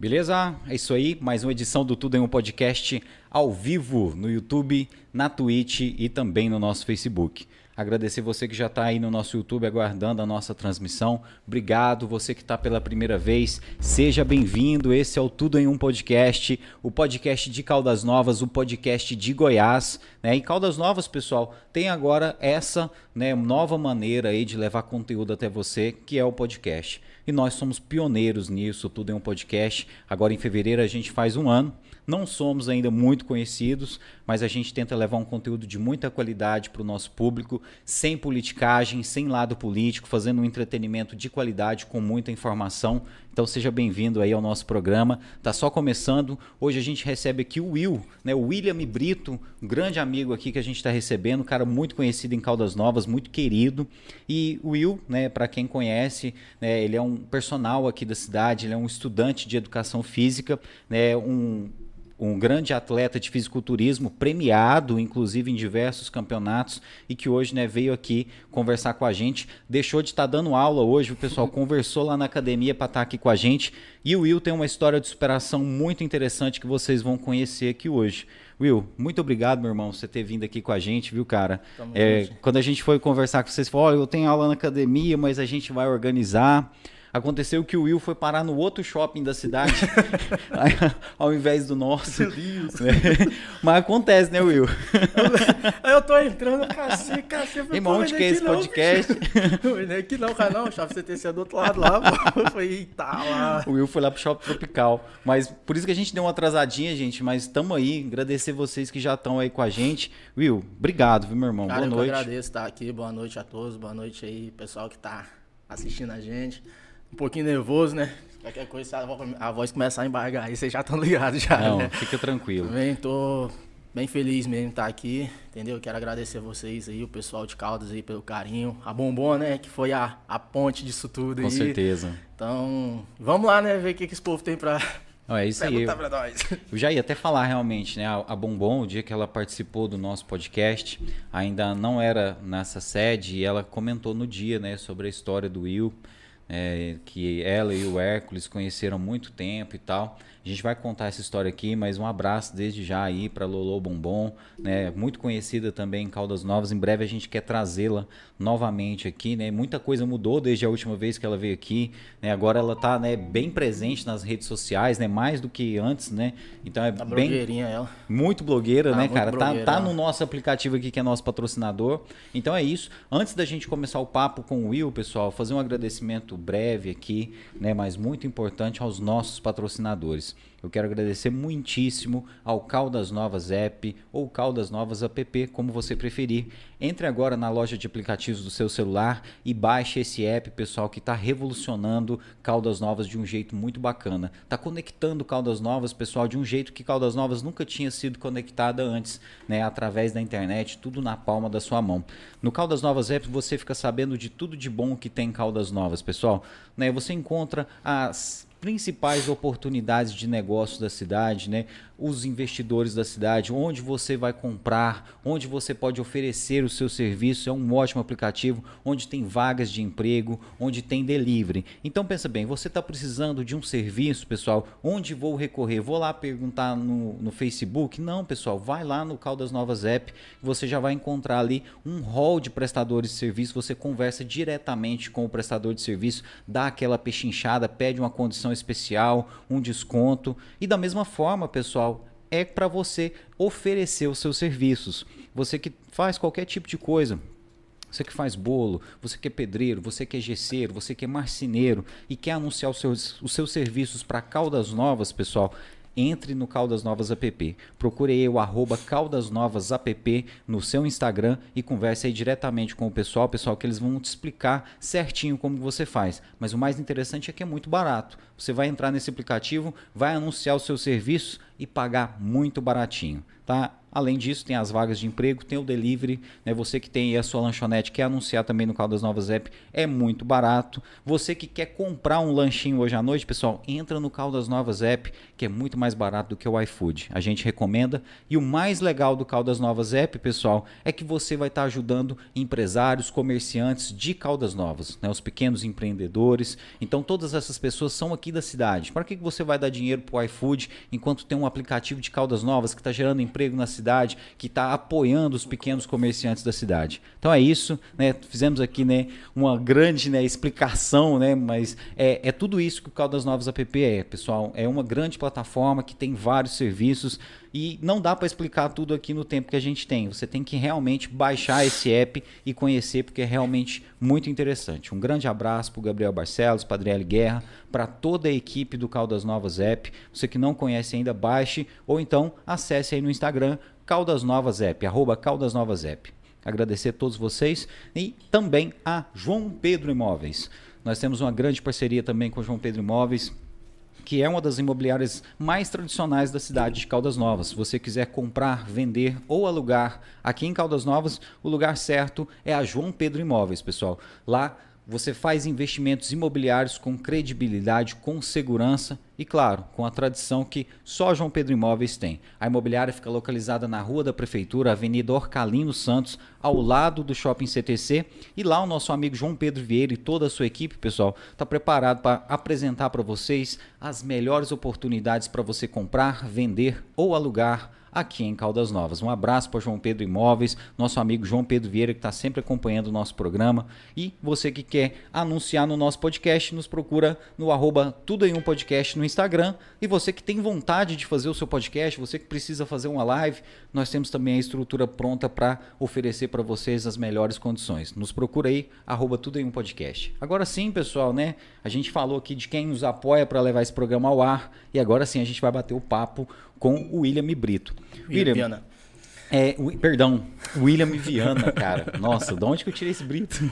Beleza? É isso aí, mais uma edição do Tudo em um Podcast ao vivo no YouTube, na Twitch e também no nosso Facebook. Agradecer você que já está aí no nosso YouTube aguardando a nossa transmissão. Obrigado, você que está pela primeira vez. Seja bem-vindo. Esse é o Tudo em um Podcast, o podcast de Caldas Novas, o podcast de Goiás. Né? E Caldas Novas, pessoal, tem agora essa né, nova maneira aí de levar conteúdo até você, que é o podcast e nós somos pioneiros nisso, tudo em um podcast. Agora em fevereiro a gente faz um ano. Não somos ainda muito conhecidos, mas a gente tenta levar um conteúdo de muita qualidade para o nosso público, sem politicagem, sem lado político, fazendo um entretenimento de qualidade com muita informação. Então seja bem-vindo aí ao nosso programa. Tá só começando. Hoje a gente recebe aqui o Will, né? O William Brito, um grande amigo aqui que a gente está recebendo, um cara muito conhecido em Caldas Novas, muito querido. E o Will, né? Para quem conhece, né? Ele é um personal aqui da cidade, ele é um estudante de educação física, né? Um um grande atleta de fisiculturismo, premiado, inclusive em diversos campeonatos, e que hoje né, veio aqui conversar com a gente. Deixou de estar tá dando aula hoje, o pessoal conversou lá na academia para estar tá aqui com a gente. E o Will tem uma história de superação muito interessante que vocês vão conhecer aqui hoje. Will, muito obrigado, meu irmão, por você ter vindo aqui com a gente, viu, cara? É, quando a gente foi conversar com vocês, falou: oh, eu tenho aula na academia, mas a gente vai organizar. Aconteceu que o Will foi parar no outro shopping da cidade, ao invés do nosso. Meu Deus. É. Mas acontece, né, Will? Aí eu tô entrando, cacete, cacete. Irmão, onde que é esse podcast? Não aqui não, cara, não. O shopping CTC do outro lado lá. Eu falei, eita, lá. O Will foi lá pro shopping tropical. Mas por isso que a gente deu uma atrasadinha, gente. Mas estamos aí. Agradecer vocês que já estão aí com a gente. Will, obrigado, viu, meu irmão? Cara, boa noite. Eu agradeço estar aqui. Boa noite a todos. Boa noite aí, pessoal que tá assistindo a gente um pouquinho nervoso, né? Qualquer coisa, a voz começar a embargar aí, vocês já estão ligados já. Não, né? fica tranquilo. Também tô bem feliz mesmo de estar aqui, entendeu? Quero agradecer a vocês aí, o pessoal de Caldas aí pelo carinho. A Bombom, né? Que foi a, a ponte disso tudo Com aí. Com certeza. Então, vamos lá, né? Ver o que, que esse povo tem pra. Não, é isso aí. Eu, eu já ia até falar realmente, né? A, a Bombom, o dia que ela participou do nosso podcast, ainda não era nessa sede e ela comentou no dia, né, sobre a história do Will é, que ela e o Hércules conheceram há muito tempo e tal. A gente vai contar essa história aqui, mas um abraço desde já aí para Lolo Bombom, né? Muito conhecida também em Caldas Novas. Em breve a gente quer trazê-la novamente aqui, né? Muita coisa mudou desde a última vez que ela veio aqui, né? Agora ela tá, né, bem presente nas redes sociais, né? Mais do que antes, né? Então é tá bem blogueirinha ela. Muito blogueira, ah, né, cara? Tá, tá no nosso aplicativo aqui que é nosso patrocinador. Então é isso. Antes da gente começar o papo com o Will, pessoal, fazer um agradecimento breve aqui, né, mas muito importante aos nossos patrocinadores. Eu quero agradecer muitíssimo ao Caldas Novas App ou Caldas Novas App, como você preferir. Entre agora na loja de aplicativos do seu celular e baixe esse app, pessoal, que está revolucionando Caldas Novas de um jeito muito bacana. Está conectando Caldas Novas, pessoal, de um jeito que Caldas Novas nunca tinha sido conectada antes, né? Através da internet, tudo na palma da sua mão. No Caldas Novas App você fica sabendo de tudo de bom que tem Caldas Novas, pessoal. Né? Você encontra as principais oportunidades de negócio da cidade, né? os investidores da cidade, onde você vai comprar, onde você pode oferecer o seu serviço. É um ótimo aplicativo, onde tem vagas de emprego, onde tem delivery. Então pensa bem, você está precisando de um serviço, pessoal, onde vou recorrer? Vou lá perguntar no, no Facebook? Não, pessoal, vai lá no Caldas Novas App, você já vai encontrar ali um hall de prestadores de serviço, você conversa diretamente com o prestador de serviço, dá aquela pechinchada, pede uma condição especial, um desconto. E da mesma forma, pessoal, é para você oferecer os seus serviços. Você que faz qualquer tipo de coisa, você que faz bolo, você que é pedreiro, você que é gesseiro, você que é marceneiro e quer anunciar os seus, os seus serviços para Caldas Novas, pessoal, entre no Caldas Novas App. Procure aí o arroba Caldas Novas App no seu Instagram e converse aí diretamente com o pessoal, pessoal, que eles vão te explicar certinho como você faz. Mas o mais interessante é que é muito barato. Você vai entrar nesse aplicativo, vai anunciar o seu serviço e pagar muito baratinho, tá? Além disso, tem as vagas de emprego, tem o delivery, né? Você que tem a sua lanchonete, quer anunciar também no Caldas Novas App, é muito barato. Você que quer comprar um lanchinho hoje à noite, pessoal, entra no Caldas Novas App, que é muito mais barato do que o iFood. A gente recomenda. E o mais legal do Caldas Novas App, pessoal, é que você vai estar ajudando empresários, comerciantes de Caldas Novas, né? Os pequenos empreendedores. Então, todas essas pessoas são aqui da cidade. Para que você vai dar dinheiro para o iFood enquanto tem um aplicativo de Caldas Novas que está gerando emprego na cidade? Cidade, que está apoiando os pequenos comerciantes da cidade. Então é isso, né? Fizemos aqui né, uma grande né, explicação, né? Mas é, é tudo isso que o Caldas Novas App é, pessoal. É uma grande plataforma que tem vários serviços e não dá para explicar tudo aqui no tempo que a gente tem. Você tem que realmente baixar esse app e conhecer, porque é realmente muito interessante. Um grande abraço para o Gabriel Barcelos, para Adriele Guerra, para toda a equipe do Caldas Novas App. Você que não conhece ainda, baixe ou então acesse aí no Instagram Caldas Novas App, arroba Caldas Novas App. Agradecer a todos vocês e também a João Pedro Imóveis. Nós temos uma grande parceria também com o João Pedro Imóveis que é uma das imobiliárias mais tradicionais da cidade de Caldas Novas. Se você quiser comprar, vender ou alugar aqui em Caldas Novas, o lugar certo é a João Pedro Imóveis, pessoal. Lá você faz investimentos imobiliários com credibilidade, com segurança e, claro, com a tradição que só João Pedro Imóveis tem. A imobiliária fica localizada na Rua da Prefeitura, Avenida Orcalino Santos, ao lado do Shopping CTC. E lá o nosso amigo João Pedro Vieira e toda a sua equipe, pessoal, está preparado para apresentar para vocês as melhores oportunidades para você comprar, vender ou alugar aqui em Caldas Novas. Um abraço para João Pedro Imóveis, nosso amigo João Pedro Vieira, que está sempre acompanhando o nosso programa. E você que quer anunciar no nosso podcast, nos procura no arroba Tudo em um Podcast no Instagram. E você que tem vontade de fazer o seu podcast, você que precisa fazer uma live, nós temos também a estrutura pronta para oferecer para vocês as melhores condições. Nos procura aí, arroba Tudo em um Podcast. Agora sim, pessoal, né? A gente falou aqui de quem nos apoia para levar esse programa ao ar. E agora sim a gente vai bater o papo com o William Brito. William, Viana. É, o, perdão, William Viana, cara. Nossa, de onde que eu tirei esse Brito?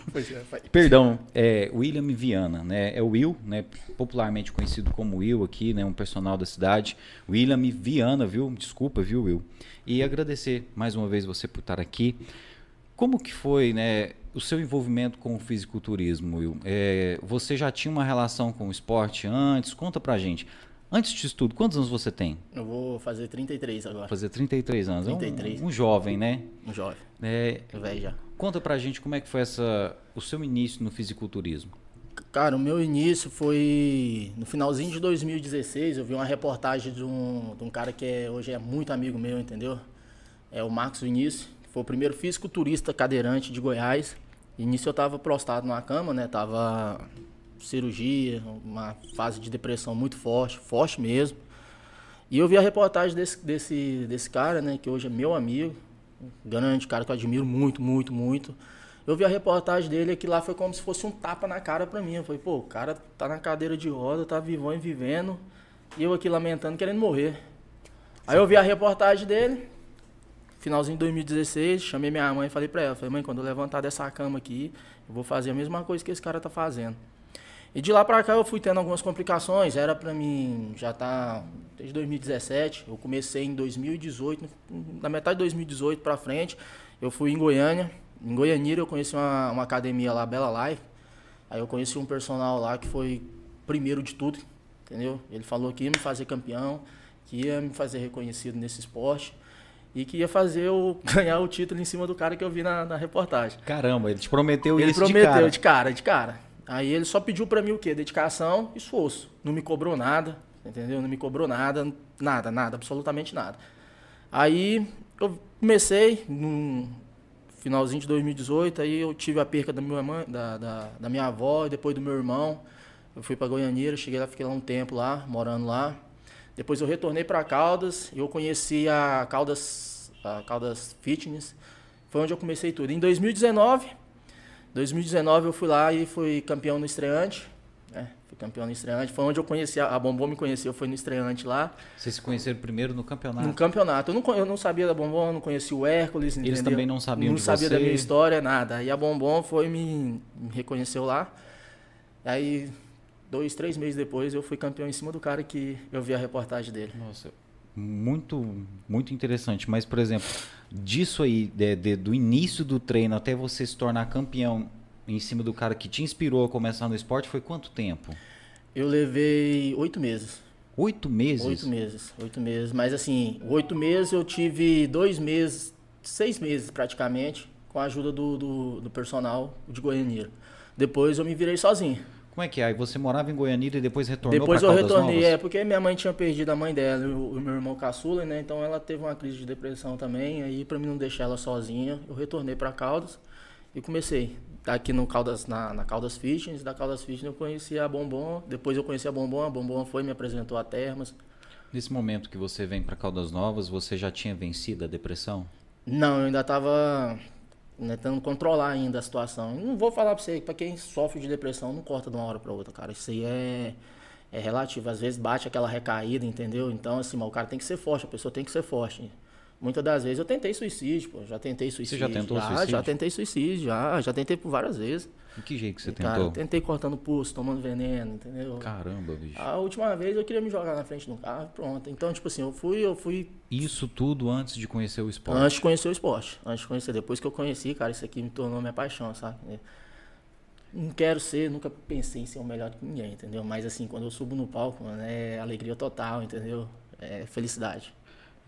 É, perdão, é William Viana, né? É o Will, né? Popularmente conhecido como Will aqui, né? Um personal da cidade. William Viana, viu? Desculpa, viu, Will? E agradecer mais uma vez você por estar aqui. Como que foi, né? O seu envolvimento com o fisiculturismo, Will? É, você já tinha uma relação com o esporte antes? Conta pra gente. Antes disso tudo, quantos anos você tem? Eu vou fazer 33 agora. Fazer 33 anos. 33. É um, um jovem, né? Um jovem. É, velho já. Conta pra gente como é que foi essa, o seu início no fisiculturismo. Cara, o meu início foi no finalzinho de 2016. Eu vi uma reportagem de um, de um cara que é, hoje é muito amigo meu, entendeu? É o Marcos Vinícius. Foi o primeiro fisiculturista cadeirante de Goiás. Início eu tava prostado na cama, né? Tava cirurgia, uma fase de depressão muito forte, forte mesmo. E eu vi a reportagem desse, desse, desse cara, né, que hoje é meu amigo, grande cara que eu admiro muito, muito, muito. Eu vi a reportagem dele que lá foi como se fosse um tapa na cara pra mim. Eu falei, pô, o cara tá na cadeira de roda, tá vivão e vivendo, e eu aqui lamentando, querendo morrer. Aí eu vi a reportagem dele, finalzinho de 2016, chamei minha mãe e falei pra ela, falei, mãe, quando eu levantar dessa cama aqui, eu vou fazer a mesma coisa que esse cara tá fazendo. E de lá para cá eu fui tendo algumas complicações. Era para mim já tá desde 2017. Eu comecei em 2018, na metade de 2018 para frente. Eu fui em Goiânia. Em Goianira eu conheci uma, uma academia lá, Bela Life. Aí eu conheci um personal lá que foi primeiro de tudo, entendeu? Ele falou que ia me fazer campeão, que ia me fazer reconhecido nesse esporte e que ia fazer eu ganhar o título em cima do cara que eu vi na, na reportagem. Caramba, ele te prometeu ele isso prometeu de cara. de cara, de cara. Aí ele só pediu para mim o quê? Dedicação e esforço. Não me cobrou nada, entendeu? Não me cobrou nada, nada, nada, absolutamente nada. Aí eu comecei no finalzinho de 2018, aí eu tive a perca da minha mãe, da, da, da minha avó e depois do meu irmão. Eu fui para Goianeira, cheguei lá, fiquei lá um tempo lá, morando lá. Depois eu retornei para Caldas, eu conheci a Caldas, a Caldas Fitness. Foi onde eu comecei tudo. Em 2019, 2019 eu fui lá e fui campeão no estreante. Né? Fui campeão no estreante. Foi onde eu conheci, a Bombom me conheceu, foi no estreante lá. Vocês se conheceram primeiro no campeonato? No campeonato. Eu não, eu não sabia da Bombom, não conhecia o Hércules. Eles entendeu? também não sabiam Não sabia você. da minha história, nada. E a Bombom foi me, me reconheceu lá. Aí, dois, três meses depois, eu fui campeão em cima do cara que eu vi a reportagem dele. Nossa, Muito, muito interessante. Mas, por exemplo, disso aí, de, de, do início do treino até você se tornar campeão em cima do cara que te inspirou a começar no esporte, foi quanto tempo? Eu levei oito meses. Oito meses? Oito meses, oito meses. Mas assim, oito meses eu tive dois meses, seis meses praticamente, com a ajuda do, do, do personal de Goiânia. Depois eu me virei sozinho. Como é que é? Aí você morava em Goianira e depois retornou Depois eu retornei, é, porque minha mãe tinha perdido a mãe dela e o, o, meu irmão caçula, né? Então ela teve uma crise de depressão também. Aí para mim não deixar ela sozinha, eu retornei para Caldas e comecei. Aqui no Caldas, na, na Caldas Fitness, da Caldas Fitness eu conheci a Bombom, depois eu conheci a Bombom, a Bombom foi me apresentou a Termas. Nesse momento que você vem para Caldas Novas, você já tinha vencido a depressão? Não, eu ainda estava né, tentando controlar ainda a situação. Não vou falar para você, para quem sofre de depressão, não corta de uma hora para outra, cara. Isso aí é, é relativo. Às vezes bate aquela recaída, entendeu? Então, assim, o cara tem que ser forte, a pessoa tem que ser forte. Muitas das vezes eu tentei suicídio, pô. Já tentei suicídio. Você já tentou já, suicídio? Já tentei suicídio, já. Já tentei por várias vezes. De que jeito que você cara, tentou? tentei cortando pulso, tomando veneno, entendeu? Caramba, bicho. A última vez eu queria me jogar na frente do carro, pronto. Então, tipo assim, eu fui, eu fui. Isso tudo antes de conhecer o esporte? Antes de conhecer o esporte. Antes de conhecer. Depois que eu conheci, cara, isso aqui me tornou minha paixão, sabe? Não quero ser, nunca pensei em ser o melhor que ninguém, entendeu? Mas assim, quando eu subo no palco, mano, é alegria total, entendeu? É felicidade.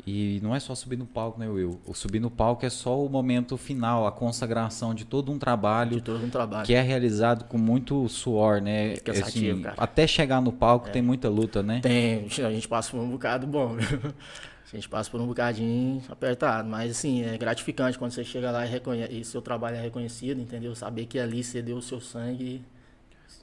E não é só subir no palco, né, Will? O subir no palco é só o momento final, a consagração de todo um trabalho. De todo um trabalho. Que é realizado com muito suor, né? Cansativo, assim, cara. Até chegar no palco é. tem muita luta, né? Tem, a gente passa por um bocado bom, A gente passa por um bocadinho apertado, mas assim, é gratificante quando você chega lá e, reconhece, e seu trabalho é reconhecido, entendeu? Saber que ali você deu o seu sangue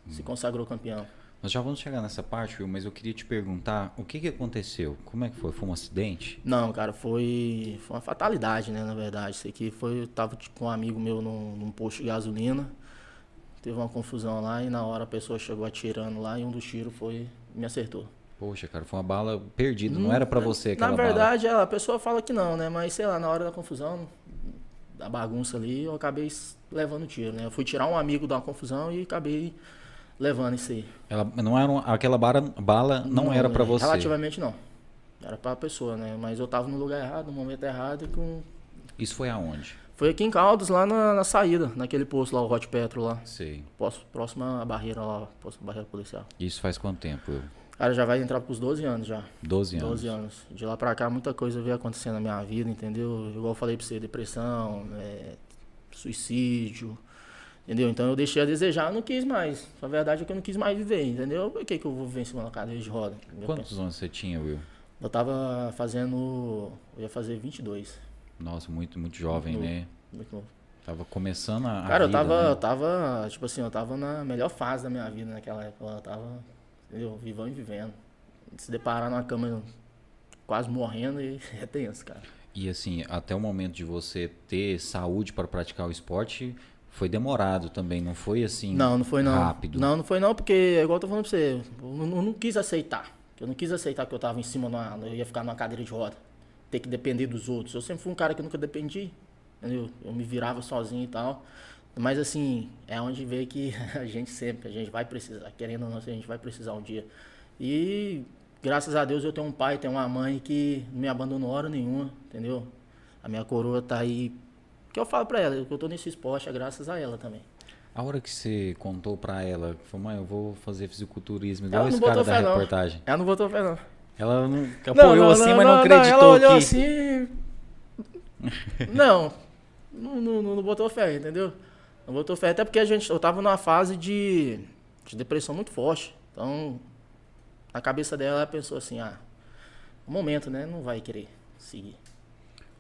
e hum. se consagrou campeão. Nós já vamos chegar nessa parte, Will, mas eu queria te perguntar o que, que aconteceu? Como é que foi? Foi um acidente? Não, cara, foi, foi uma fatalidade, né? Na verdade, isso aqui foi. Eu tava com um amigo meu num, num posto de gasolina, teve uma confusão lá e na hora a pessoa chegou atirando lá e um dos tiros foi. me acertou. Poxa, cara, foi uma bala perdida, não, era para você aquela Na verdade, bala. a pessoa fala que não, né? Mas sei lá, na hora da confusão, da bagunça ali, eu acabei levando tiro, né? Eu fui tirar um amigo da confusão e acabei levando isso aí. Ela não era aquela bala, bala não, não era para você. Relativamente não. Era para a pessoa, né? Mas eu tava no lugar errado, no momento errado com Isso foi aonde? Foi aqui em Caldas, lá na, na saída, naquele posto lá, o Hot Petro lá. Sei. Próximo à barreira lá, próxima barreira policial. Isso faz quanto tempo? Eu? Cara, já vai entrar pros 12 anos já. 12 anos. 12 anos. De lá pra cá, muita coisa veio acontecendo na minha vida, entendeu? Igual eu falei pra você, depressão, é, suicídio, Entendeu? Então eu deixei a desejar, não quis mais. A verdade é que eu não quis mais viver, entendeu? Por que, que eu vou viver em cima da cadeira de roda? Quantos anos você tinha, Will? Eu tava fazendo. Eu ia fazer 22. Nossa, muito, muito jovem, muito né? Muito novo. Tava começando a. Cara, a vida, eu tava, né? eu tava, tipo assim, eu tava na melhor fase da minha vida naquela época. Eu tava, entendeu? Vivão e vivendo. Se deparar numa cama quase morrendo e é tenso, cara. E assim, até o momento de você ter saúde para praticar o esporte, foi demorado também, não foi assim não, não foi, não. rápido. Não, não foi não, porque igual eu tô falando pra você, eu não, eu não quis aceitar. Eu não quis aceitar que eu tava em cima, numa, eu ia ficar numa cadeira de roda, ter que depender dos outros. Eu sempre fui um cara que nunca dependi, entendeu? Eu me virava sozinho e tal. Mas assim, é onde vê que a gente sempre, a gente vai precisar, querendo ou não, a gente vai precisar um dia. E graças a Deus eu tenho um pai, tenho uma mãe que não me abandonou hora nenhuma, entendeu? A minha coroa tá aí que eu falo pra ela, que eu tô nesse esporte é graças a ela também. A hora que você contou pra ela, falou, mãe, eu vou fazer fisiculturismo, igual esse cara da reportagem. Ela não botou fé, não. Ela não apoiou não, não, assim, não, mas não, acreditou ela olhou que... assim... não, não, não, não botou fé, entendeu? Não botou fé, até porque a gente, eu tava numa fase de, de depressão muito forte. Então, na cabeça dela, ela pensou assim, ah, um momento, né? Não vai querer seguir.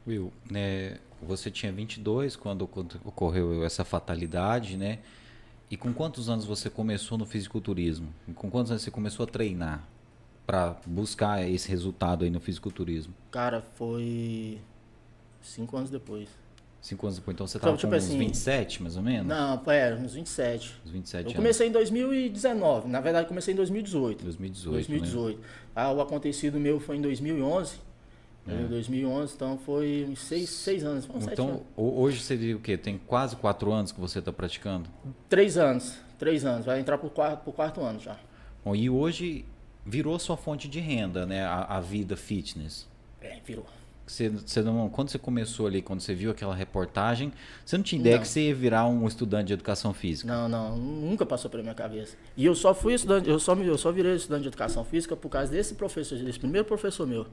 Will, né, você tinha 22 quando ocorreu essa fatalidade, né? E com quantos anos você começou no fisiculturismo? Com quantos anos você começou a treinar para buscar esse resultado aí no fisiculturismo? Cara, foi cinco anos depois. Cinco anos depois. Então você estava tipo com uns assim, 27, mais ou menos? Não, era uns 27. Uns 27 Eu comecei em 2019. Na verdade, comecei em 2018. 2018, 2018. Né? Ah, o acontecido meu foi em 2011. É. Em 2011, então foi uns seis, seis anos. então, anos. hoje seria o quê? Tem quase quatro anos que você está praticando? Três anos. Três anos. Vai entrar para o quarto, quarto ano já. Bom, e hoje virou sua fonte de renda, né? A, a vida fitness. É, virou. Você, você não, quando você começou ali, quando você viu aquela reportagem, você não tinha ideia Não. que você ia virar um estudante de educação física? Não, não, nunca passou pela minha cabeça. E eu só fui estudante, eu só, eu só virei estudante de educação física por causa desse professor, desse primeiro professor meu.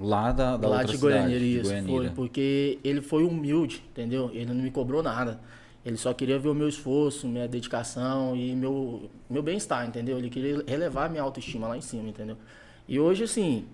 Lá da, da lá de cidade, Goiânia, de isso, foi, porque ele foi humilde, entendeu? Ele não me cobrou nada. Ele só queria ver o meu esforço, minha dedicação e meu, meu bem-estar, entendeu? Ele queria elevar minha autoestima lá em cima, entendeu? E hoje, assim,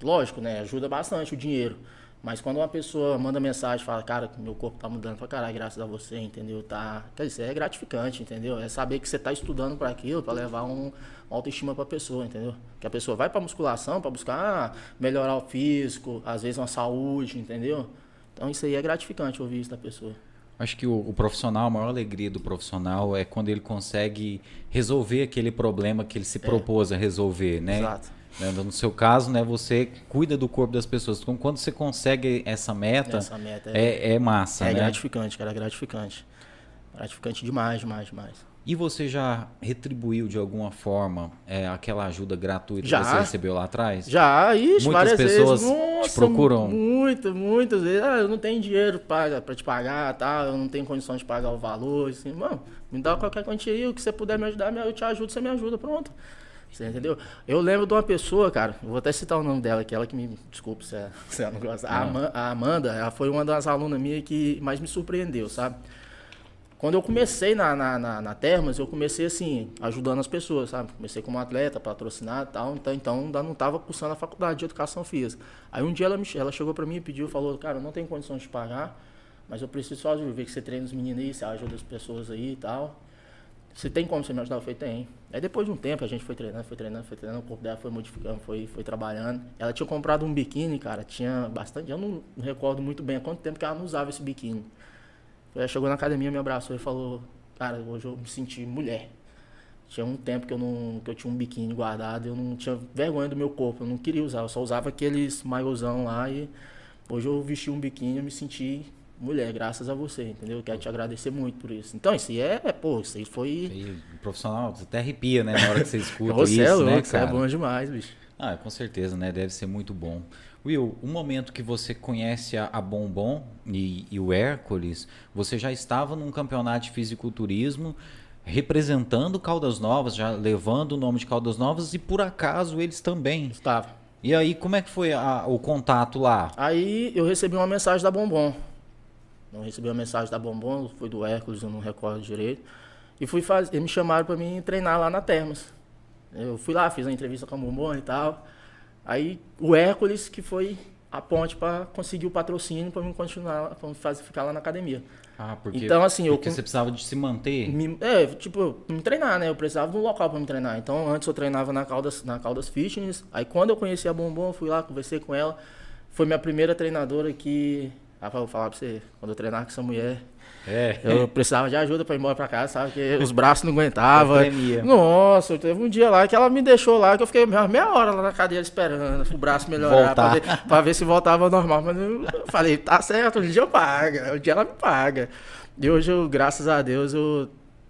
lógico, né? Ajuda bastante o dinheiro. Mas quando uma pessoa manda mensagem e fala, cara, meu corpo tá mudando pra caralho, graças a você, entendeu? Tá. Quer dizer, é gratificante, entendeu? É saber que você tá estudando para aquilo, para levar um, uma autoestima pra pessoa, entendeu? Que a pessoa vai pra musculação para buscar melhorar o físico, às vezes uma saúde, entendeu? Então isso aí é gratificante ouvir isso da pessoa. Acho que o, o profissional, a maior alegria do profissional é quando ele consegue resolver aquele problema que ele se propôs a resolver, né? É. Exato. Né, No seu caso, né, você cuida do corpo das pessoas. Então, quando você consegue essa meta, Essa meta é, é, é massa, é né? gratificante, cara, é gratificante. Gratificante demais, demais, demais. E você já retribuiu de alguma forma é, aquela ajuda gratuita Já. que você recebeu lá atrás? Já, Muitas várias pessoas vezes. te Nossa, procuram? Muitas, muitas vezes. Ah, eu não tenho dinheiro para te pagar, tá? Eu não tenho condição de pagar o valor. Assim, mano, me dá qualquer quantia aí, o que você puder me ajudar, eu te ajudo, você me ajuda, pronto. Você entendeu? Eu lembro de uma pessoa, cara, vou até citar o nome dela, que ela que me. Desculpa se ela, se ela não gosta. A, Ama- a Amanda, ela foi uma das alunas minhas que mais me surpreendeu, sabe? Quando eu comecei na, na, na, na Termas, eu comecei assim, ajudando as pessoas, sabe? Comecei como atleta, patrocinado e tal, então, então ainda não estava cursando a faculdade de educação física. Aí um dia ela, me, ela chegou para mim e pediu, falou, cara, eu não tenho condições de pagar, mas eu preciso só de ver que você treina os meninos aí, você ajuda as pessoas aí e tal. Você tem como você me ajudar? Eu falei, tem. Aí depois de um tempo a gente foi treinando, foi treinando, foi treinando, o corpo dela foi modificando, foi, foi trabalhando. Ela tinha comprado um biquíni, cara, tinha bastante, eu não recordo muito bem há quanto tempo que ela não usava esse biquíni. Ela chegou na academia, me abraçou e falou, cara, hoje eu me senti mulher. Tinha um tempo que eu não que eu tinha um biquíni guardado, eu não tinha vergonha do meu corpo, eu não queria usar, eu só usava aqueles maiôzão lá e hoje eu vesti um biquíni, eu me senti mulher, graças a você, entendeu? Eu quero te agradecer muito por isso. Então, isso é, é pô, isso aí foi E o profissional, você até arrepia, né, na hora que você escuta Você isso, é louco, né, isso é cara? bom demais, bicho. Ah, com certeza, né? Deve ser muito bom. Will, um momento que você conhece a, a Bombom e, e o Hércules, você já estava num campeonato de fisiculturismo representando Caldas Novas, já levando o nome de Caldas Novas e por acaso eles também. Estava. E aí, como é que foi a- o contato lá? Aí eu recebi uma mensagem da Bombom. Não recebi uma mensagem da Bombom, foi do Hércules, eu não recordo direito. E fui fazer, me chamaram para mim treinar lá na Termas. Eu fui lá, fiz uma entrevista com a Bombom e tal. Aí o Hércules que foi a ponte para conseguir o patrocínio para mim continuar, para fazer ficar lá na academia. Ah, porque, Então, assim, eu porque com- você precisava de se manter. Me- é, tipo, me treinar, né? Eu precisava de um local para me treinar. Então, antes eu treinava na Caldas, na Caldas Fitness. Aí, quando eu conheci a Bombom, eu fui lá, conversei com ela. Foi minha primeira treinadora que... Ah, vou falar pra você, quando eu treinava com essa mulher, É. eu precisava de ajuda para ir embora pra casa, sabe? Porque os braços não aguentavam. Nossa, teve um dia lá que ela me deixou lá, que eu fiquei meia, meia hora lá na cadeira esperando o braço melhorar, pra ver, pra ver se voltava ao normal. Mas eu falei, tá certo, um dia eu pago, um dia ela me paga. E hoje, eu, graças a Deus, eu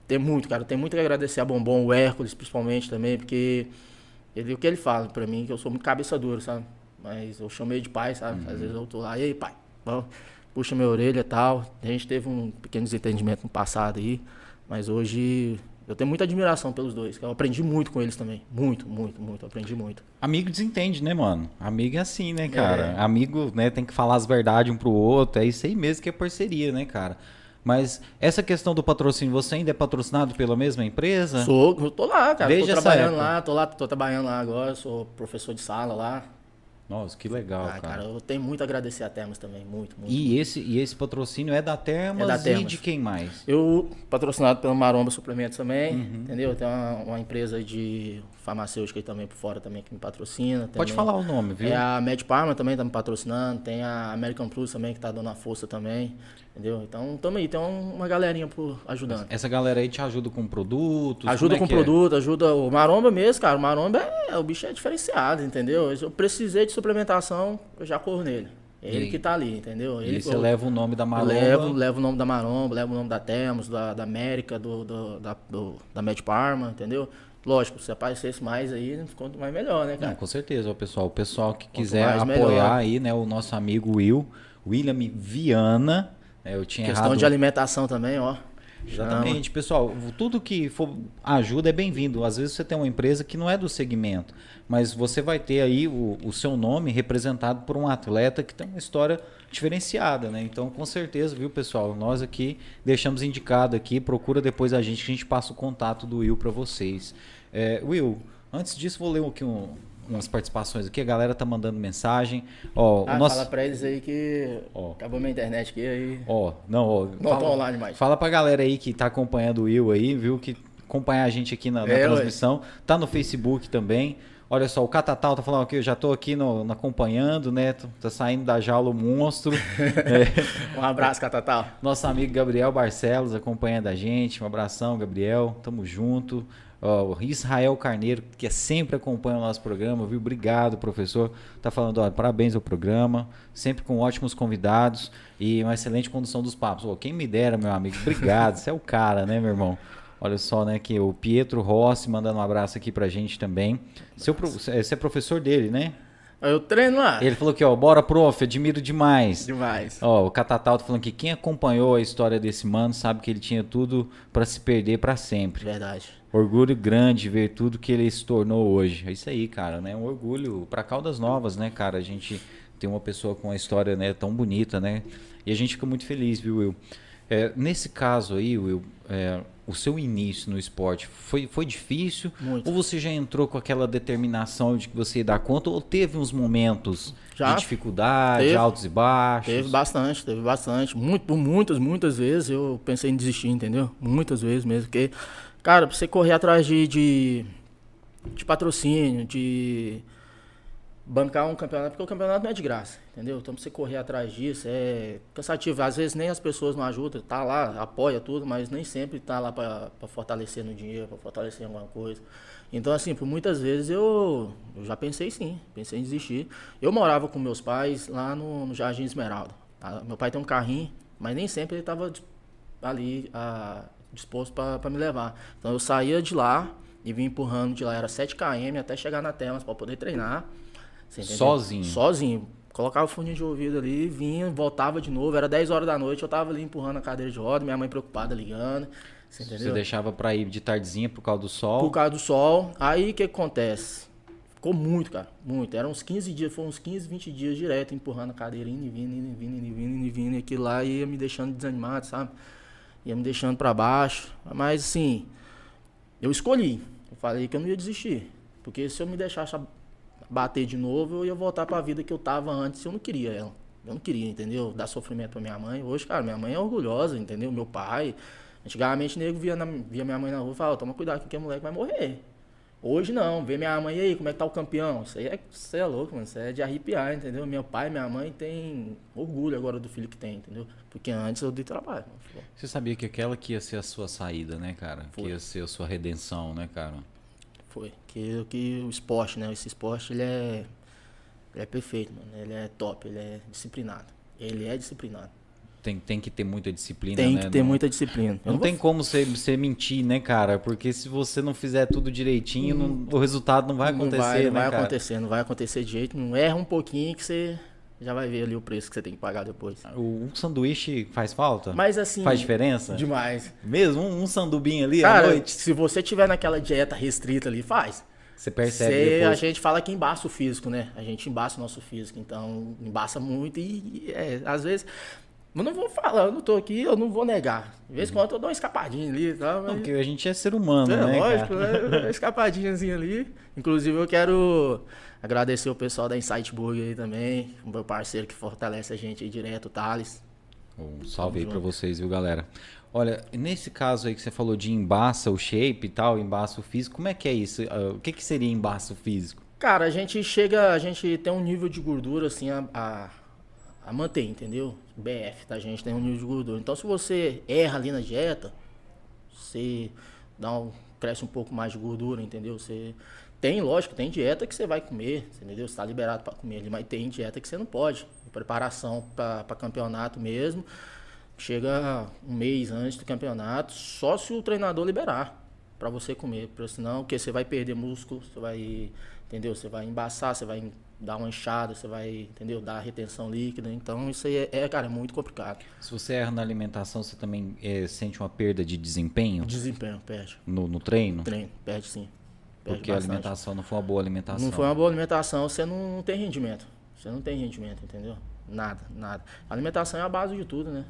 tenho muito, cara, eu tenho muito que agradecer a Bombom, o Hércules principalmente também, porque ele, o que ele fala pra mim, que eu sou muito cabeça dura, sabe? Mas eu chamei de pai, sabe? Às vezes eu tô lá, e aí, pai, puxa minha orelha e tal. A gente teve um pequeno desentendimento no passado aí, mas hoje eu tenho muita admiração pelos dois. Eu aprendi muito com eles também. Muito, muito, muito. Eu aprendi muito. Amigo desentende, né, mano? Amigo é assim, né, cara? Amigo, né, tem que falar as verdades um pro outro. É isso aí mesmo que é parceria, né, cara? Mas essa questão do patrocínio, você ainda é patrocinado pela mesma empresa? Sou, eu tô lá, cara. Desde tô trabalhando lá, tô lá, tô trabalhando lá agora, sou professor de sala lá. Nossa, que legal, ah, cara. cara, eu tenho muito a agradecer a Termas também, muito, muito. E esse, e esse patrocínio é da Termas, É da e Termas. de quem mais? Eu, patrocinado pela Maromba Suplementos também, Uhum. entendeu? Tem uma, uma empresa de farmacêutica aí também por fora também que me patrocina. Pode também. falar o nome, viu? É a Med Parma também tá me patrocinando, tem a American Plus também que tá dando a força também, entendeu? Então, tamo aí, tem um- uma galerinha por ajudando. Essa galera aí te ajuda com produtos? Ajuda como com é que é? produto, ajuda o Maromba mesmo, cara. O Maromba é, o bicho é diferenciado, entendeu? Eu precisei de suplementação, eu já corro nele. É E ele aí? que tá ali, entendeu? E Ele aí você eu- leva o nome da Maromba. levo, levo o nome da Maromba, levo o nome da Temos, da, da América, do, do- da, do, da Med Parma, entendeu? Lógico, se aparecesse mais aí, quanto mais melhor, né, cara? Não, com certeza, pessoal. O pessoal que quanto quiser apoiar melhor. aí, né, o nosso amigo Will, William Viana. Né, eu tinha Questão errado... de alimentação também, ó. Exatamente, pessoal. Tudo que for ajuda é bem-vindo. Às vezes você tem uma empresa que não é do segmento, mas você vai ter aí o, o, seu nome representado por um atleta que tem uma história diferenciada, né? Então, com certeza, viu, pessoal? Nós aqui deixamos indicado aqui, procura depois a gente que a gente passa o contato do Will para vocês. É, Will, antes disso, vou ler aqui um, umas participações aqui, a galera tá mandando mensagem. Ó, ah, nosso... fala pra eles aí que ó, acabou minha internet aqui aí. Ó, não, ó. Não fala, tô online mais. Fala pra galera aí que tá acompanhando o Will aí, viu? Que acompanhar a gente aqui na, na é, transmissão. Ué. Tá no Facebook também. Olha só, o Catatal tá falando aqui, eu já tô aqui no, no acompanhando, né? Tá saindo da jaula o monstro. é. Um abraço, Catatal. Nosso amigo Gabriel Barcelos acompanhando a gente. Um abração, Gabriel. Tamo junto. Ó, Israel Carneiro, que sempre acompanha o nosso programa, viu? Obrigado, professor. Tá falando, ó, parabéns ao programa, sempre com ótimos convidados e uma excelente condução dos papos. Ó, quem me dera, meu amigo, obrigado. Você é o cara, né, meu irmão? Olha só, né, que o Pietro Rossi mandando um abraço aqui pra gente também. Seu, você é professor dele, né? Eu treino lá. Ele falou que, ó, bora, prof, admiro demais. Demais. Ó, o Catatal tá falando que quem acompanhou a história desse mano sabe que ele tinha tudo para se perder para sempre. Verdade. Orgulho grande ver tudo que ele se tornou hoje. É isso aí, cara, né? Um orgulho para Caldas Novas, né, cara? A gente tem uma pessoa com uma história, né, tão bonita, né? E a gente fica muito feliz, viu, Will? É, nesse caso aí, Will, é, o seu início no esporte foi, foi difícil? Muito. Ou você já entrou com aquela determinação de que você ia dar conta? Ou teve uns momentos já, de dificuldade, teve, altos e baixos? Teve bastante, teve bastante. Muito, por muitas, muitas vezes eu pensei em desistir, entendeu? Muitas vezes mesmo. Porque, cara, pra você correr atrás de, de, de patrocínio, de bancar um campeonato, porque o campeonato não é de graça, entendeu? Então você correr atrás disso é cansativo. Às vezes nem as pessoas não ajudam, tá lá, apoia tudo, mas nem sempre tá lá para fortalecer no dinheiro, para fortalecer em alguma coisa. Então, assim, por muitas vezes eu, eu já pensei sim, pensei em desistir. Eu morava com meus pais lá no, no Jardim Esmeralda. Tá? Meu pai tem um carrinho, mas nem sempre ele estava ali a, disposto para me levar. Então eu saía de lá e vinha empurrando de lá, era 7 km até chegar na Telas para poder treinar. Sozinho? Sozinho. Colocava o fone de ouvido ali, vinha, voltava de novo. Era 10 horas da noite, eu tava ali empurrando a cadeira de roda, minha mãe preocupada ligando. Você, entendeu? você deixava pra ir de tardezinha por causa do sol? Por causa do sol. Aí o que acontece? Ficou muito, cara. Muito. Eram uns 15 dias, foram uns 15, 20 dias direto empurrando a cadeira, indo e vindo, indo e vindo, indo e vindo, indo e vindo. E aquilo lá ia me deixando desanimado, sabe? Ia me deixando para baixo. Mas assim, eu escolhi. Eu falei que eu não ia desistir. Porque se eu me deixasse bater de novo, eu ia voltar para a vida que eu tava antes. Eu não queria ela. Eu não queria, entendeu? Dar sofrimento para minha mãe. Hoje, cara, minha mãe é orgulhosa, entendeu? Meu pai. Antigamente, nego via, na, via minha mãe na rua e falava: toma cuidado que o moleque vai morrer. Hoje não, vê minha mãe aí, como é que tá o campeão? Isso aí é, isso é louco, mano. Isso é de arrepiar, entendeu? Meu pai e minha mãe têm orgulho agora do filho que tem, entendeu? Porque antes eu dei trabalho. Você sabia que aquela que ia ser a sua saída, né, cara? Foi. Que ia ser a sua redenção, né, cara? Foi. Que, que o esporte, né? Esse esporte, ele é, ele é perfeito, mano. Ele é top, ele é disciplinado. Ele é disciplinado. Tem, tem que ter muita disciplina, tem né? que ter não, muita disciplina. Não, não tem como você, você mentir, né, cara? Porque se você não fizer tudo direitinho, hum, não, o resultado não vai acontecer, não vai, não né, vai cara? acontecer, não vai acontecer de jeito. Não erra um pouquinho que você já vai ver ali o preço que você tem que pagar depois. O, sanduíche faz falta? Mas assim. Faz diferença? Demais. Mesmo um, um sandubinho ali Cara, à noite? Se você tiver naquela dieta restrita ali, faz. Você percebe você, depois. A gente fala que embaça o físico, né? A gente embaça o nosso físico. Então, embaça muito e, é, às vezes. Eu não vou falar, eu não tô aqui, eu não vou negar. De vez em quando eu dou uma escapadinha ali e tal. Mas... porque a gente é ser humano, é, né? Lógico, né? Uma escapadinhazinha ali. Inclusive, eu quero Agradecer o pessoal da Insight Burger aí também, o meu parceiro que fortalece a gente aí direto, o Thales. Um salve aí para vocês, viu, galera? Olha, nesse caso aí que você falou de embaça o shape e tal, embaça o físico, como é que é isso? Uh, o que, que seria embaço físico? Cara, a gente chega, a gente tem um nível de gordura assim a, a, a manter, entendeu? BF, tá? A gente tem um nível de gordura. Então, se você erra ali na dieta, você dá um, cresce um pouco mais de gordura, entendeu? Você tem, lógico, tem dieta que você vai comer, entendeu? Você está liberado para comer ali, mas tem dieta que você não pode. Preparação para campeonato mesmo. Chega um mês antes do campeonato, só se o treinador liberar para você comer, porque senão que você vai perder músculo, você vai, entendeu? Você vai embaçar, você vai dar uma enxada, você vai, entendeu? Dar retenção líquida. Então isso aí é, é cara, é muito complicado. Se você erra na alimentação, você também é, sente uma perda de desempenho? Desempenho, perde. No, no treino? Treino, perde sim. Porque bastante. a alimentação não foi uma boa alimentação. Não foi uma boa alimentação, você não, não tem rendimento. Você não tem rendimento, entendeu? Nada, nada. A alimentação é a base de tudo, né?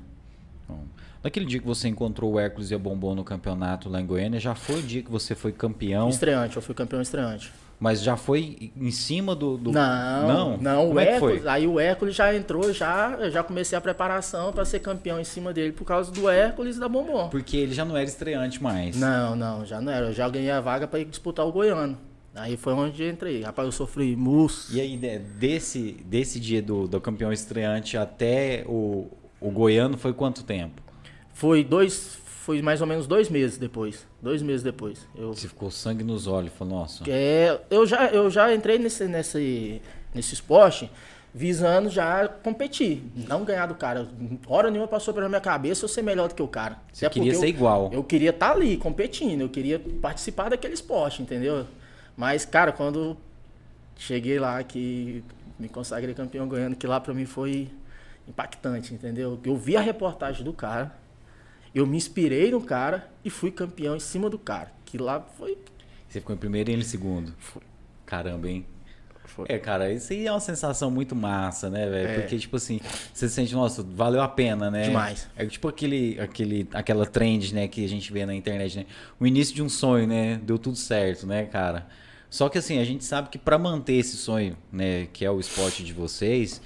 Bom, naquele dia que você encontrou o Hércules e a Bombom no campeonato lá em Goiânia, já foi o dia que você foi campeão? Estreante, eu fui campeão estreante. Mas já foi em cima do. do... Não, não, não. Como o é Hércules, aí o Hércules já entrou, já, eu já comecei a preparação para ser campeão em cima dele por causa do Hércules e da Bombom. Porque ele já não era estreante mais. Não, não, já não era. Eu já ganhei a vaga para ir disputar o Goiano. Aí foi onde entrei. Rapaz, eu sofri mus. E aí, desse, desse dia do, do campeão estreante até o, o Goiano, foi quanto tempo? Foi dois, foi mais ou menos dois meses depois. Dois meses depois. Eu... Você ficou sangue nos olhos, falou, nossa. É, eu já, eu já entrei nesse, nesse, nesse esporte visando já competir, não ganhar do cara. Hora nenhuma passou pela minha cabeça eu ser melhor do que o cara. Você Até queria ser eu, igual. Eu queria estar tá ali competindo, eu queria participar daquele esporte, entendeu? Mas, cara, quando cheguei lá que me consagrei campeão ganhando, que lá pra mim foi impactante, entendeu? Eu vi a reportagem do cara, eu me inspirei no cara e fui campeão em cima do cara. Que lá foi. Você ficou em primeiro e ele em segundo. Foi. Caramba, hein? Foi. É, cara, isso aí é uma sensação muito massa, né, velho? É. Porque, tipo assim, você sente, nossa, valeu a pena, né? Demais. É tipo aquele, aquele, aquela trend, né, que a gente vê na internet, né? O início de um sonho, né? Deu tudo certo, né, cara? Só que assim, a gente sabe que para manter esse sonho, né, que é o esporte de vocês,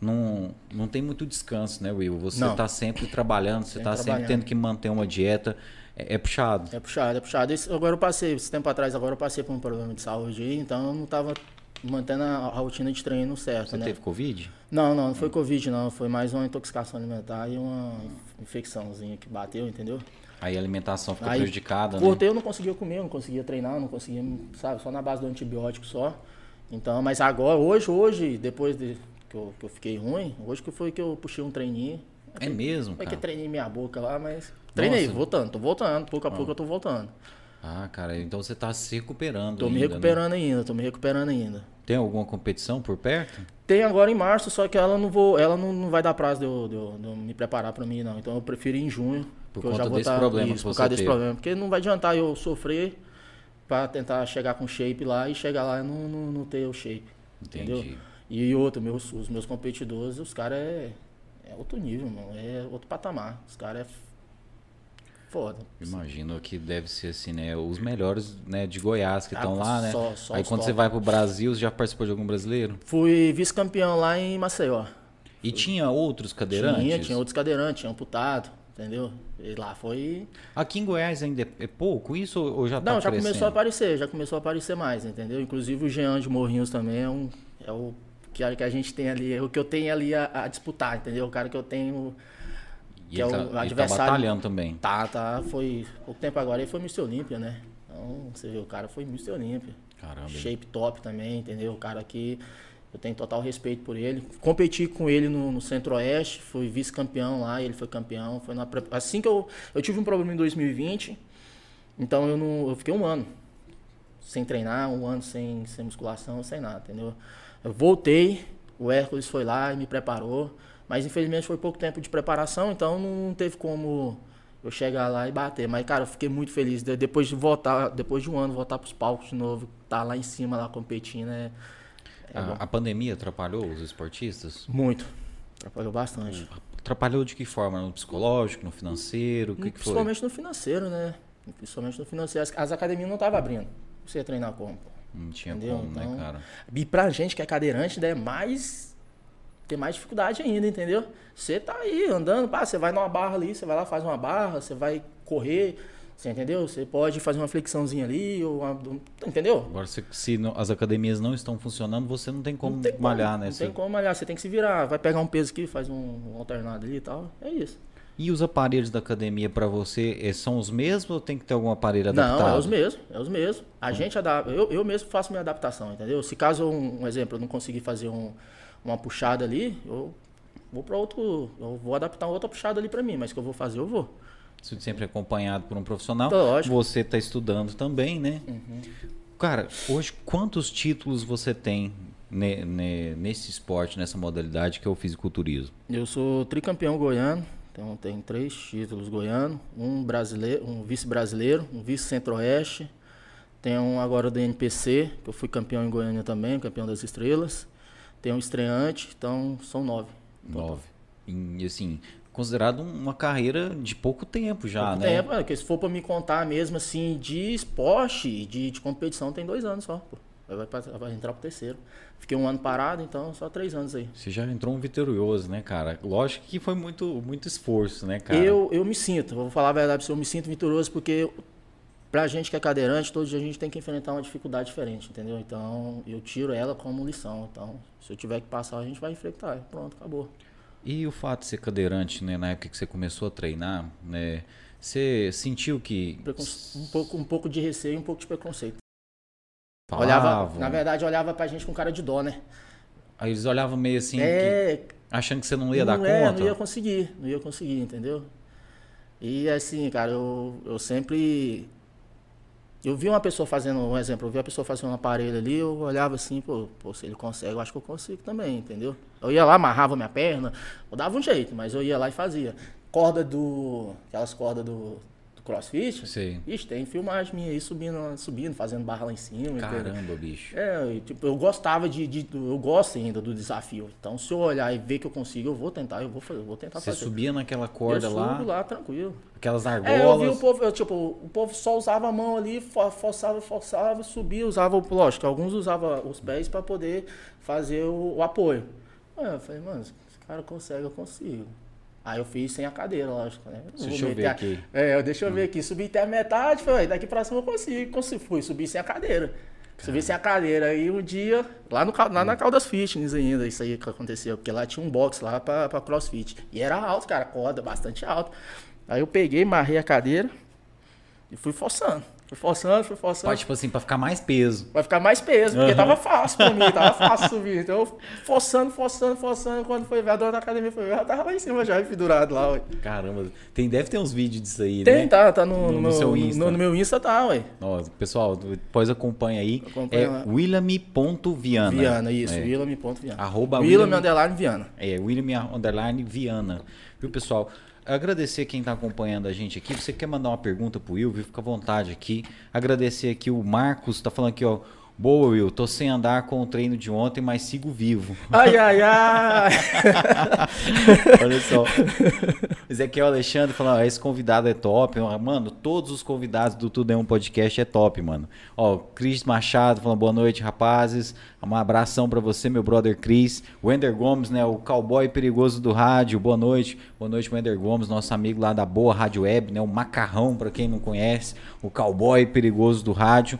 não, não tem muito descanso, né, Will? Você está sempre trabalhando, você está sempre tendo que manter uma dieta. É, é, puxado. É puxado, é puxado. Esse, agora eu passei, esse tempo atrás, agora eu passei por um problema de saúde então eu não estava mantendo a, a, rotina de treino certo, Você né? teve Covid? Não, não, não foi Covid, não. Foi mais uma intoxicação alimentar e uma infecçãozinha que bateu, entendeu? Aí a alimentação fica Aí, prejudicada, cortei, né? eu não conseguia comer, não conseguia treinar, não conseguia, sabe, só na base do antibiótico só. Então, mas agora, hoje, hoje, depois de que eu, que eu fiquei ruim, hoje que foi que eu puxei um treininho. É mesmo, É que treinei minha boca lá, mas treinei, Nossa. voltando, tô voltando, pouco a ah. pouco eu tô voltando. Ah, cara, então você tá se recuperando Tô ainda, me recuperando né? ainda, tô me recuperando ainda. Tem alguma competição por perto? Tem agora em março, só que ela não vou, ela não, não vai dar prazo de eu, de, eu, de eu me preparar para mim, não. Então eu prefiro ir em junho por conta desse tá, problema isso, por causa desse problema. Porque não vai adiantar eu sofrer para tentar chegar com shape lá e chegar lá e não, não, não ter o shape. Entendi. Entendeu? E outro, meus, os meus competidores, os caras é, é outro nível, mano. É outro patamar. Os caras é foda. Imagino que deve ser assim, né? Os melhores né, de Goiás que estão ah, lá, né? Só, só Aí quando top. você vai pro Brasil, você já participou de algum brasileiro? Fui vice-campeão lá em Maceió. E Fui. tinha outros cadeirantes? Tinha, tinha outros cadeirantes, tinha amputado entendeu? E lá foi. Aqui em Goiás ainda é pouco isso ou já tá Não, já crescendo? começou a aparecer, já começou a aparecer mais, entendeu? Inclusive o Jean de Morrinhos também é, um, é o que a, que a gente tem ali, o que eu tenho ali a, a, disputar, entendeu? O cara que eu tenho. Que e é o tá, tá adversário. Tá batalhando também. Tá, tá. Foi. Pouco tempo agora ele foi Mr. Olímpia, né? Então, você vê, o cara foi Mr. Olímpia. Caramba. Shape top também, entendeu? O cara que eu tenho total respeito por ele. Competi com ele no, no Centro-Oeste, fui vice-campeão lá, ele foi campeão. Foi na, assim que eu. Eu tive um problema em 2020, então eu, não, eu fiquei um ano sem treinar, um ano sem, sem musculação, sem nada, entendeu? Eu voltei, o Hércules foi lá e me preparou, mas infelizmente foi pouco tempo de preparação, então não teve como eu chegar lá e bater. Mas, cara, eu fiquei muito feliz. Depois de voltar, depois de um ano, voltar para os palcos de novo, estar tá lá em cima, lá competindo, é é a, a, pandemia atrapalhou os esportistas? Muito. Atrapalhou bastante. Atrapalhou de que forma? No psicológico, no financeiro? O que, que foi? Principalmente no financeiro, né? Principalmente no financeiro. As, as academias não estavam abrindo. Você ia treinar como? Não tinha Entendeu? como, né, então, né, cara? E pra gente que é cadeirante, né, mais. Tem mais dificuldade ainda, entendeu? Você tá aí andando, pá, você vai numa barra ali, você vai lá, faz uma barra, você vai correr você entendeu? Você pode fazer uma flexãozinha ali, ou uma, entendeu? Agora, se, se não, as academias não estão funcionando, você não tem como não tem malhar, como, né? Não tem como malhar, você tem que se virar. Vai pegar um peso aqui, faz um, um alternado ali e tal. É isso. E os aparelhos da academia para você eh, são os mesmos ou tem que ter algum aparelho adaptado? Não, é os mesmos, é os mesmos. A hum. gente adapta, eu, eu mesmo faço minha adaptação, entendeu? Se caso, um, um exemplo, eu não conseguir fazer um, uma puxada ali, eu vou para outro, eu vou adaptar outra puxada ali para mim, mas que eu vou fazer, eu vou. sempre acompanhado por um profissional. Lógico. Você está estudando também, né? Uhum. Cara, hoje quantos títulos você tem ne, ne, nesse esporte, nessa modalidade que é o fisiculturismo? Eu sou tricampeão goiano, então tenho três títulos goiano, um brasileiro, um vice-brasileiro, um vice-centro-oeste. Tenho um agora do NPC, que eu fui campeão em Goiânia também, campeão das estrelas. Tenho um estreante, então são nove. Nove. E assim, considerado uma carreira de pouco tempo já, pouco né? Tempo, é, porque se for para me contar mesmo assim de esporte, de, de competição, tem dois anos só. Pô. Vai, vai entrar pro terceiro. Fiquei um ano parado, então só três anos aí. Você já entrou um vitorioso, né, cara? Lógico que foi muito, muito esforço, né, cara? Eu, eu me sinto, vou falar a verdade, eu me sinto vitorioso porque pra gente que é cadeirante, todo dia a gente tem que enfrentar uma dificuldade diferente, entendeu? Então eu tiro ela como lição. Então, se eu tiver que passar, a gente vai enfrentar. Pronto, acabou. E o fato de ser cadeirante, né, na época que você começou a treinar, né, você sentiu que um pouco, um pouco de receio, e um pouco de preconceito. Olhava, na verdade, olhava pra gente com cara de dó, né? Aí eles olhavam meio assim, é, achando que você não ia não dar é, conta. Não ia conseguir, não ia conseguir, entendeu? E assim, cara, eu, eu sempre eu vi uma pessoa fazendo, um exemplo, eu vi uma pessoa fazendo um aparelho ali, eu olhava assim, pô, pô, se ele consegue, eu acho que eu consigo também, entendeu? Eu ia lá, amarrava minha perna, eu dava um jeito, mas eu ia lá e fazia. Corda do. Aquelas cordas do, crossfit, Sim. Ixi, tem filmagem minha aí subindo, subindo, fazendo barra lá em cima. Caramba, entendeu? bicho. É, tipo, eu gostava de, de, Eu gosto ainda do desafio. Então, se eu olhar e ver que eu consigo, eu vou tentar, eu vou, fazer, eu vou tentar Você fazer. Você subia naquela corda eu lá? Subo lá, tranquilo. Aquelas argolas. É, eu vi o povo, eu, tipo, o povo só usava a mão ali, forçava, forçava, subia, usava, lógico, alguns usavam os pés para poder fazer o, o apoio. Aí eu falei, mano, esse cara consegue, eu consigo. Aí eu fiz sem a cadeira, lógico, né? Deixa eu ver a... aqui. É, deixa eu ver aqui. Subi até a metade, falei, daqui pra cima eu consigo. consigo. Fui, subi sem a cadeira. Caramba. Subi sem a cadeira. Aí um dia, lá, no, lá na Caldas Fitness ainda, isso aí que aconteceu. Porque lá tinha um box lá pra, pra crossfit. E era alto, cara, corda bastante alto. Aí eu peguei, marrei a cadeira e fui forçando. Fui forçando, fui forçando. Pode, tipo assim, pra ficar mais peso. Pra ficar mais peso, porque uhum. tava fácil pra mim, tava fácil subir. Então eu forçando, forçando, forçando. Quando foi ver a dona da academia, foi ver, tava lá em cima já, pendurado lá, ué. Caramba, tem, deve ter uns vídeos disso aí, tem, né? Tem, tá, tá no, no, no, seu Insta. No, no, meu Insta tá, ué. Nossa, pessoal, depois acompanha aí. Acompanha é william.viana. Viana, isso, é. william.viana. Arroba William underline Viana. É, William underline Viana. Viu, pessoal? Agradecer quem está acompanhando a gente aqui. Você quer mandar uma pergunta pro Will, fica à vontade aqui. Agradecer aqui o Marcos, está falando aqui, ó. Boa, Will. Tô sem andar com o treino de ontem, mas sigo vivo. Ai, ai, ai. Olha só. Ezequiel Alexandre falando, esse convidado é top. Mano, todos os convidados do Tudo é um Podcast é top, mano. Ó, Cris Machado falando, boa noite, rapazes. Um abração para você, meu brother Cris. Wender Gomes, né, o cowboy perigoso do rádio. Boa noite. Boa noite, Wender Gomes, nosso amigo lá da Boa Rádio Web, né, o macarrão, para quem não conhece, o cowboy perigoso do rádio.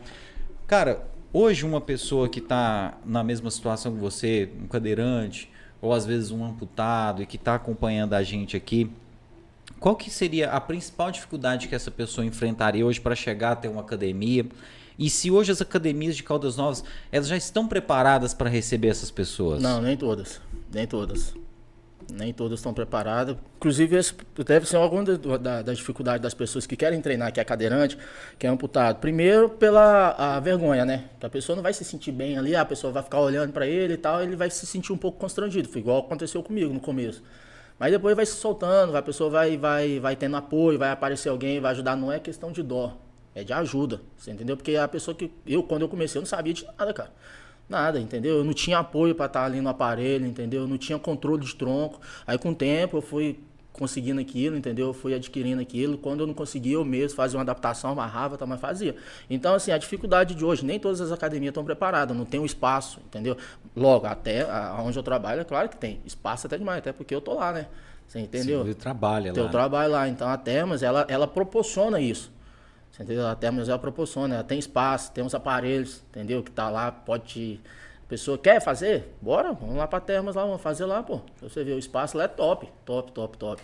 Cara, Hoje, uma pessoa que está na mesma situação que você, um cadeirante, ou às vezes um amputado, e que está acompanhando a gente aqui, qual que seria a principal dificuldade que essa pessoa enfrentaria hoje para chegar até uma academia? E se hoje as academias de Caldas Novas, elas já estão preparadas para receber essas pessoas? Não, nem todas. Nem todas nem todas estão preparadas. Inclusive, esse deve ser alguma da, da, dificuldade das pessoas que querem treinar, que é cadeirante, que é amputado. Primeiro, pela vergonha, né? Que a pessoa não vai se sentir bem ali, a pessoa vai ficar olhando para ele e tal, ele vai se sentir um pouco constrangido. Foi igual aconteceu comigo no começo. Mas depois vai se soltando, a pessoa vai, vai, vai tendo apoio, vai aparecer alguém, vai ajudar. Não é questão de dó, é de ajuda. Você entendeu? Porque a pessoa que. Eu, quando eu comecei, eu não sabia de nada, cara. Nada, entendeu? Eu não tinha apoio para estar tá ali no aparelho, entendeu? Eu não tinha controle de tronco. Aí com o tempo eu fui conseguindo aquilo, entendeu? Eu fui adquirindo aquilo. Quando eu não conseguia, eu mesmo fazia uma adaptação, amarrava, tá, mas fazia. Então, assim, a dificuldade de hoje, nem todas as academias estão preparadas, não tem um espaço, entendeu? Logo, até onde eu trabalho, é claro que tem. Espaço até demais, até porque eu tô lá, né? Você entendeu? Você trabalha lá. Eu trabalho lá. Então, a Termas, ela, ela proporciona isso. Entendeu? A Termas ela proporciona, ela tem espaço, tem uns aparelhos, entendeu? Que tá lá, pode te... A pessoa quer fazer? Bora, vamos lá pra Termas lá, vamos fazer lá, pô. Você vê, o espaço lá é top, top, top, top.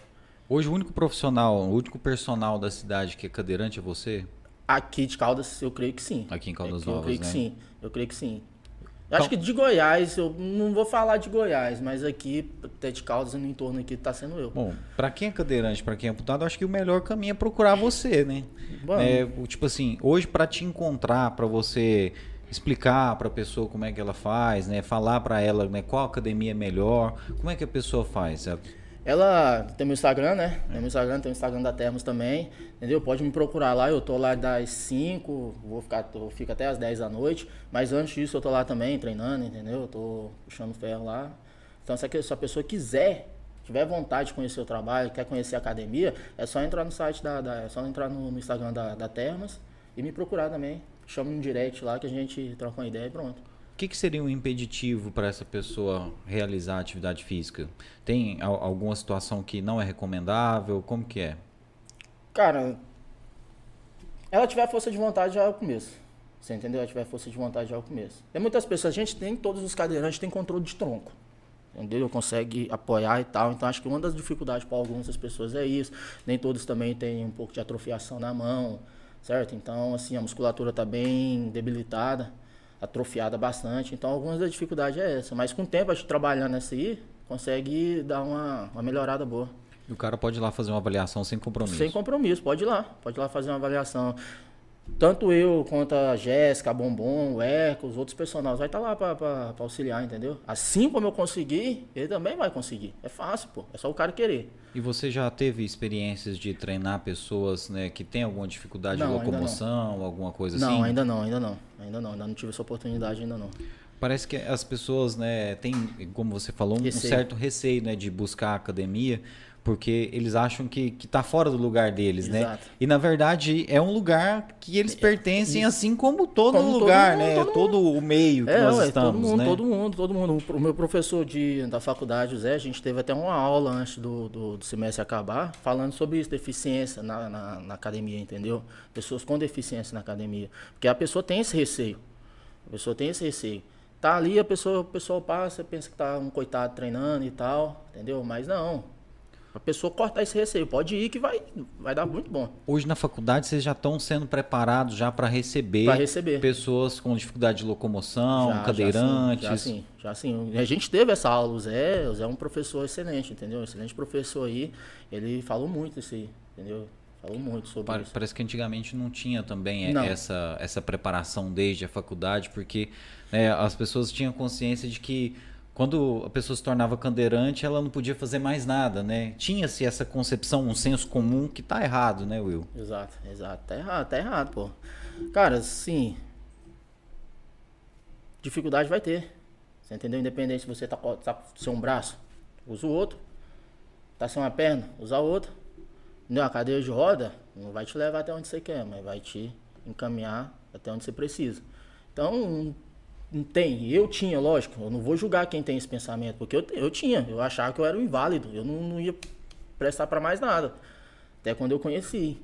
Hoje o único profissional, o único personal da cidade que é cadeirante é você? Aqui de Caldas, eu creio que sim. Aqui em Caldas Aqui, Novas, Eu creio né? que sim, eu creio que sim. Eu acho que de Goiás, eu não vou falar de Goiás, mas aqui até de Caldas e no entorno aqui tá sendo eu. Bom, para quem é cadeirante, para quem é amputado, acho que o melhor caminho é procurar você, né? Bom, é, tipo assim, hoje para te encontrar, para você explicar para a pessoa como é que ela faz, né? Falar para ela, né, qual academia é melhor, como é que a pessoa faz? Ela tem meu Instagram, né? Tem meu Instagram, tem o Instagram da Termos também, entendeu? Pode me procurar lá, eu tô lá das 5, vou ficar, eu fico até as 10 da noite, mas antes disso eu tô lá também treinando, entendeu? Eu tô puxando ferro lá. Então se a pessoa quiser, tiver vontade de conhecer o trabalho, quer conhecer a academia, é só entrar no site da, da é só entrar no, no Instagram da, da Termas e me procurar também. Chama um direct lá que a gente troca uma ideia e pronto. O que, que, seria um impeditivo para essa pessoa realizar atividade física? Tem alguma situação que não é recomendável? Como que é? Cara, ela tiver força de vontade já é o começo. Você entendeu? Ela tiver força de vontade já é o começo. Tem muitas pessoas, a gente tem, todos os cadeirantes têm controle de tronco. Entendeu? Consegue apoiar e tal. Então acho que uma das dificuldades para algumas pessoas é isso. Nem todos também têm um pouco de atrofiação na mão, certo? Então, assim, a musculatura está bem debilitada atrofiada bastante. Então, algumas das dificuldades é essa. Mas com o tempo, a gente trabalhando nessa aí, consegue dar uma, uma melhorada boa. E o cara pode ir lá fazer uma avaliação sem compromisso? Sem compromisso, pode ir lá. Pode ir lá fazer uma avaliação. Tanto eu quanto a Jéssica, a Bombom, o Eco, os outros personagens vai estar tá lá para auxiliar, entendeu? Assim como eu consegui, ele também vai conseguir. É fácil, pô. É só o cara querer. E você já teve experiências de treinar pessoas né, que têm alguma dificuldade não, de locomoção, alguma coisa não, assim? Não, ainda não, ainda não. Ainda não, ainda não tive essa oportunidade, ainda não. Parece que as pessoas, né, têm, como você falou, um certo receio né, de buscar academia, porque eles acham que, que tá fora do lugar deles, né? Exato. né? E na verdade é um lugar que eles pertencem, é, assim como todo como lugar, todo mundo, né? Todo, todo o meio que é, nós ué, estamos, todo mundo, né? Todo mundo, todo mundo. O meu professor de, da faculdade, o Zé, a gente teve até uma aula antes do, do, do semestre acabar, falando sobre isso, deficiência na, na, na, academia, entendeu? Pessoas com deficiência na academia. Porque a pessoa tem esse receio. A pessoa tem esse receio. Tá ali, a pessoa, o pessoal passa, pensa que tá um coitado treinando e tal, entendeu? Mas não, a pessoa cortar esse receio. Pode ir que vai, vai dar muito bom. Hoje na faculdade vocês já estão sendo preparados já para receber, receber pessoas com dificuldade de locomoção, já, cadeirantes. Já sim, já sim, já sim. A gente teve essa aula, o Zé, o Zé é um professor excelente, entendeu? Excelente professor aí. Ele falou muito isso aí, entendeu? Falou muito sobre parece, isso. Parece que antigamente não tinha também não. essa, essa preparação desde a faculdade, porque né, as pessoas tinham consciência de que quando a pessoa se tornava cadeirante, ela não podia fazer mais nada, né? Tinha-se essa concepção, um senso comum que tá errado, né, Will? Exato, exato. Tá errado, tá errado, pô. Cara, sim. Dificuldade vai ter. Você entendeu? Independente se você tá, tá sem um braço, usa o outro. Tá sem uma perna, usa a outra. Entendeu? A cadeira de roda não vai te levar até onde você quer, mas vai te encaminhar até onde você precisa. Então, tem, eu tinha, lógico, eu não vou julgar quem tem esse pensamento, porque eu, eu tinha, eu achava que eu era um inválido, eu não, não ia prestar para mais nada. Até quando eu conheci.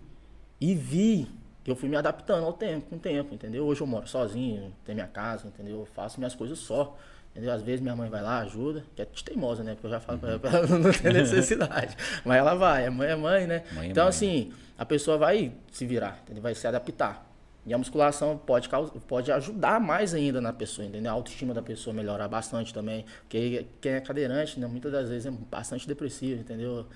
E vi que eu fui me adaptando ao tempo, com o tempo, entendeu? Hoje eu moro sozinho, tenho minha casa, entendeu? Eu faço minhas coisas só. Entendeu? Às vezes minha mãe vai lá, ajuda, que é teimosa, né? Porque eu já falo uhum. pra ela, ela não tem necessidade. Mas ela vai, a mãe é mãe, né? Mãe é então, mãe. assim, a pessoa vai se virar, entendeu? vai se adaptar. E a musculação pode, pode ajudar mais ainda na pessoa, entendeu? A autoestima da pessoa melhorar bastante também. Porque quem é cadeirante, né, muitas das vezes é bastante depressivo, entendeu?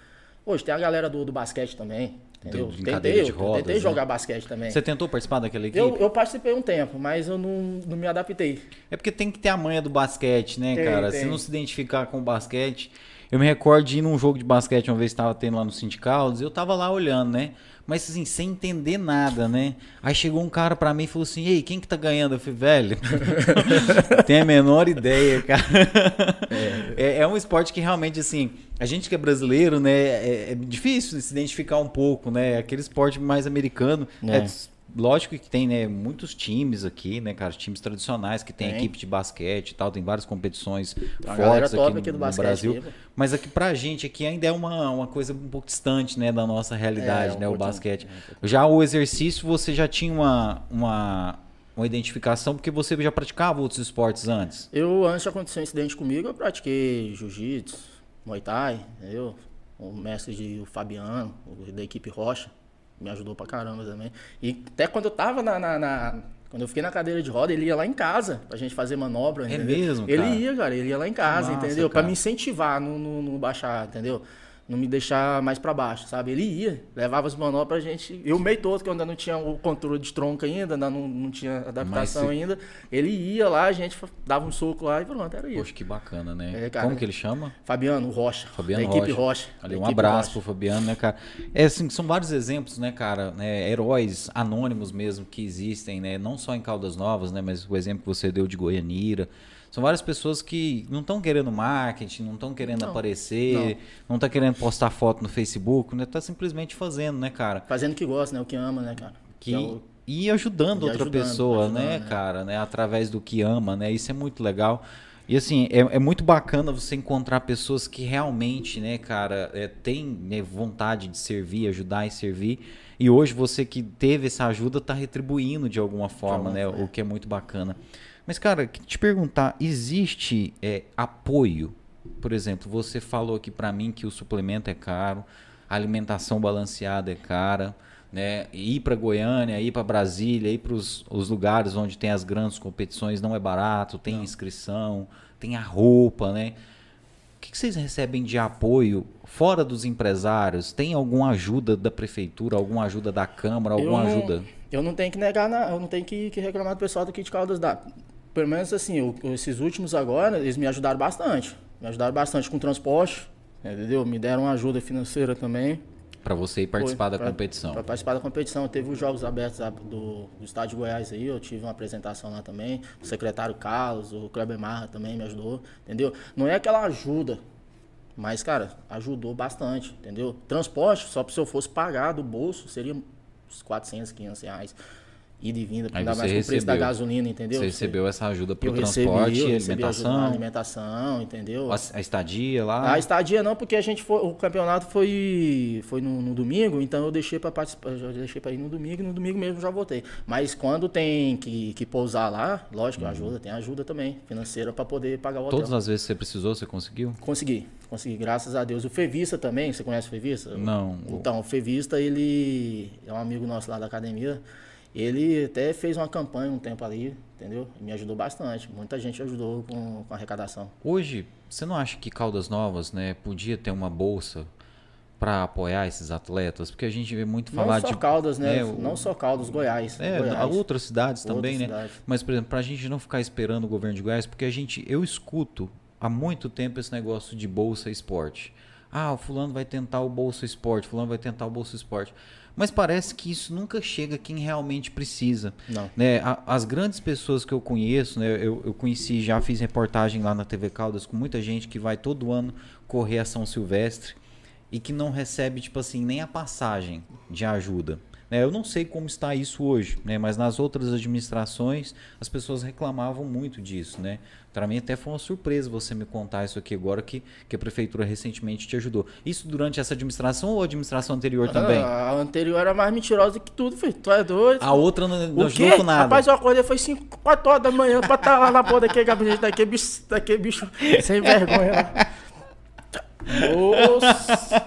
Hoje tem a galera do, do basquete também. Entendeu? Tentei, de rodas, tentei né? jogar basquete também. Você tentou participar daquela equipe? Eu, eu, participei um tempo, mas eu não, não me adaptei. É porque tem que ter a manha do basquete, né, tem, cara? Tem. Se não se identificar com o basquete. Eu me recordo de ir num jogo de basquete uma vez que estava tendo lá no Sindicatos, eu tava lá olhando, né? mas assim, sem entender nada, né? Aí chegou um cara pra mim e falou assim: Ei, quem que tá ganhando? Eu falei, velho, tem a menor ideia, cara. É. é. É, um esporte que realmente, assim, a gente que é brasileiro, né, é, é difícil se identificar um pouco, né? Aquele esporte mais americano. É. é lógico que tem, né, muitos times aqui, né, cara, times tradicionais que tem, tem. equipe de basquete e tal, tem várias competições fortes aqui, aqui, no, no Brasil. Mas aqui pra gente aqui ainda é uma, uma coisa um pouco distante, né, da nossa realidade, é, um né, o basquete. Um já o exercício você já tinha uma, uma uma identificação porque você já praticava outros esportes antes? Eu antes de acontecer um incidente comigo, eu pratiquei jiu-jitsu, muay thai, eu, o mestre de o Fabiano, da equipe Rocha me ajudou pra caramba também. E até quando eu tava na, na, na Quando eu fiquei na cadeira de roda, ele ia lá em casa pra gente fazer manobra. É entendeu? mesmo, Ele cara? ia, cara, ele ia lá em casa, massa, entendeu? Pra cara. me incentivar no, no, no baixar, entendeu? Não me deixar mais pra baixo, sabe? Ele ia, levava as manobras pra gente. Eu meio todo, que eu ainda não tinha o controle de tronco ainda, ainda não, não tinha adaptação se- ainda. Ele ia lá, a gente dava um soco lá e pronto, era isso. Poxa, que bacana, né? É, cara. Como que ele chama? Fabiano Rocha. Fabiano da equipe Rocha. Rocha. Ali, um abraço Rocha. pro Fabiano, né, cara? É assim, são vários exemplos, né, cara? né, heróis anônimos mesmo que existem, né? Não só em Caldas Novas, né? Mas o exemplo que você deu de Goianira. São várias pessoas que não estão querendo marketing, não estão querendo Não, aparecer, não estão querendo postar foto no Facebook, né? Tá simplesmente fazendo, né, cara? Fazendo o que gosta, né? O que ama, né, cara? que é o- e ajudando E outra ajudando, pessoa, ajudando, né, né? cara, né, através do que ama, né, isso é muito legal. E assim, é, é muito bacana você encontrar pessoas que realmente, né, cara, é, tem né, vontade de servir, ajudar e servir. E hoje você que teve essa ajuda tá retribuindo de alguma forma, alguma né, forma. o que é muito bacana. Mas, cara, te perguntar, existe é, apoio? Por exemplo, você falou aqui pra mim que o suplemento é caro, a alimentação balanceada é cara, né? Ir para Goiânia, ir para Brasília, ir para os lugares onde tem as grandes competições não é barato, tem inscrição, tem a roupa, né? O que, que vocês recebem de apoio fora dos empresários? Tem alguma ajuda da prefeitura, alguma ajuda da Câmara, alguma eu não, ajuda? Eu não tenho que negar, na- eu não tenho que, que reclamar do pessoal daqui de Caldas da. Pelo menos assim, o- esses últimos agora, eles me ajudaram bastante. Me ajudaram bastante com transporte, entendeu? Me deram uma ajuda financeira também. Para você ir participar da Foi, pra- competição. Pra participar da competição. Teve os Jogos Abertos do, do Estádio Goiás aí, eu tive uma apresentação lá também. O secretário Carlos, o Kleber Marra também me ajudou, entendeu? Não é aquela ajuda, mas, cara, ajudou bastante, entendeu? Transporte, só se eu fosse pagar do bolso, seria uns 400, 500 reais. Ida e vinda, ainda mais com o preço da gasolina, entendeu? Você recebeu essa ajuda para o recebi, transporte recebi ajuda na alimentação, alimentação, entendeu? a, estadia lá. A estadia não, porque a gente foi, o campeonato foi, foi no, no domingo, então eu deixei para participar, eu deixei para ir no domingo e no domingo mesmo já voltei. Mas quando tem que, que pousar lá, lógico, ajuda, tem ajuda também financeira para poder pagar o hotel. Todas as vezes que você precisou, você conseguiu? Consegui, consegui, graças a Deus. O Fevista também, você conhece o Fevista? Não. Então, o Fevista, ele é um amigo nosso lá da academia. Ele até fez uma campanha um tempo ali, entendeu? Me ajudou bastante. Muita gente ajudou com, com a arrecadação. Hoje, você não acha que Caldas Novas, né, podia ter uma bolsa para apoiar esses atletas? Porque a gente vê muito falar não só de Caldas, né? É, o- Não só Caldas, Goiás. É, Goiás. outras cidades também, Outras né? cidades. Mas, por exemplo, pra gente não ficar esperando o governo de Goiás, porque a gente, eu escuto há muito tempo esse negócio de bolsa esporte. Ah, o fulano vai tentar o bolsa esporte, fulano vai tentar o bolsa esporte. Mas parece que isso nunca chega a quem realmente precisa. Não. Né? A- As grandes pessoas que eu conheço, né? eu, eu conheci, já fiz reportagem lá na TV Caldas com muita gente que vai todo ano correr a São Silvestre e que não recebe, tipo assim, nem a passagem de ajuda. Né? Eu não sei como está isso hoje, né? mas nas outras administrações as pessoas reclamavam muito disso. Né? Para mim até foi uma surpresa você me contar isso aqui agora que, que a prefeitura recentemente te ajudou. Isso durante essa administração ou a administração anterior também? Ah, a anterior era mais mentirosa que tudo, filho. Tu é doido? A outra não, não ajudou com nada. Rapaz, eu acordei foi 5, 4 horas da manhã pra estar lá na porra daquele gabinete, daquele bicho, daquele bicho sem vergonha. Nossa!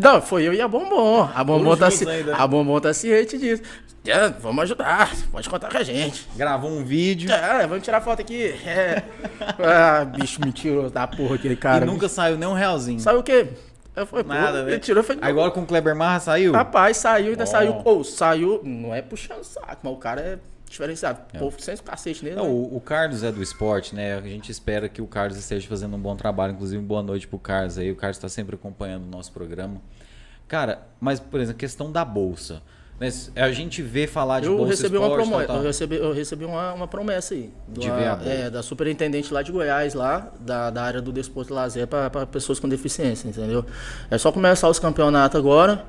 Não, foi eu e a Bombom. A Bombom, tá, ci- a Bombom tá ciente disso. É, vamos ajudar, pode contar com a gente. Gravou um vídeo É, vamos tirar foto aqui. É. Ah, bicho mentiroso da porra aquele cara. e nunca saiu nem um realzinho. Saiu o quê? Eu falei, Nada, né? ele tirou foi Agora com o Kleber Marra saiu? Rapaz, saiu, ainda Ó. saiu. Ou saiu, não é puxando saco, mas o cara é diferenciado. O povo sem cacete nele. Não, né? o, o Carlos é do esporte, né? A gente espera que o Carlos esteja fazendo um bom trabalho. Inclusive, boa noite pro Carlos aí. O Carlos está sempre acompanhando o nosso programa. Cara, mas, por exemplo, a questão da bolsa. Né? A gente vê falar de Eu bolsa recebi, uma esporte, promessa, tal, tal. eu recebi, eu recebi uma, uma promessa aí. De Da- ver a bolsa. é, da superintendente lá de Goiás, lá, da, da área do desporto e lazer para pessoas com deficiência, entendeu? É só começar os campeonatos agora.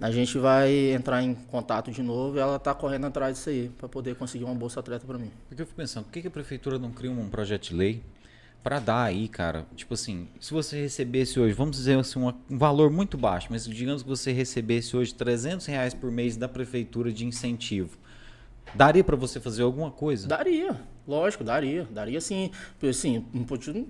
A gente vai entrar em contato de novo e ela tá correndo atrás disso aí, para poder conseguir uma bolsa atleta para mim. Porque eu fico pensando, por que a prefeitura não cria um projeto de lei para dar aí, cara? Tipo assim, se você recebesse hoje, vamos dizer assim, um valor muito baixo, mas digamos que você recebesse hoje 300 reais por mês da prefeitura de incentivo. Daria para você fazer alguma coisa? Daria, lógico, daria. Daria sim. Porque, assim, não podia-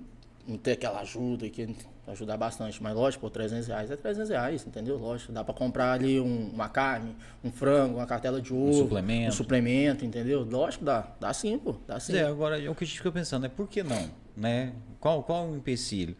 não ter aquela ajuda que ajudar bastante. Mas lógico, por 300 reais é 300 reais, entendeu? Lógico, dá para comprar ali um, uma carne, um frango, uma cartela de ovo. Um suplemento. Um suplemento, entendeu? Lógico, dá. Dá sim, pô. Dá sim. É, agora, o que a gente fica pensando é por que não, né? Qual, qual o empecilho?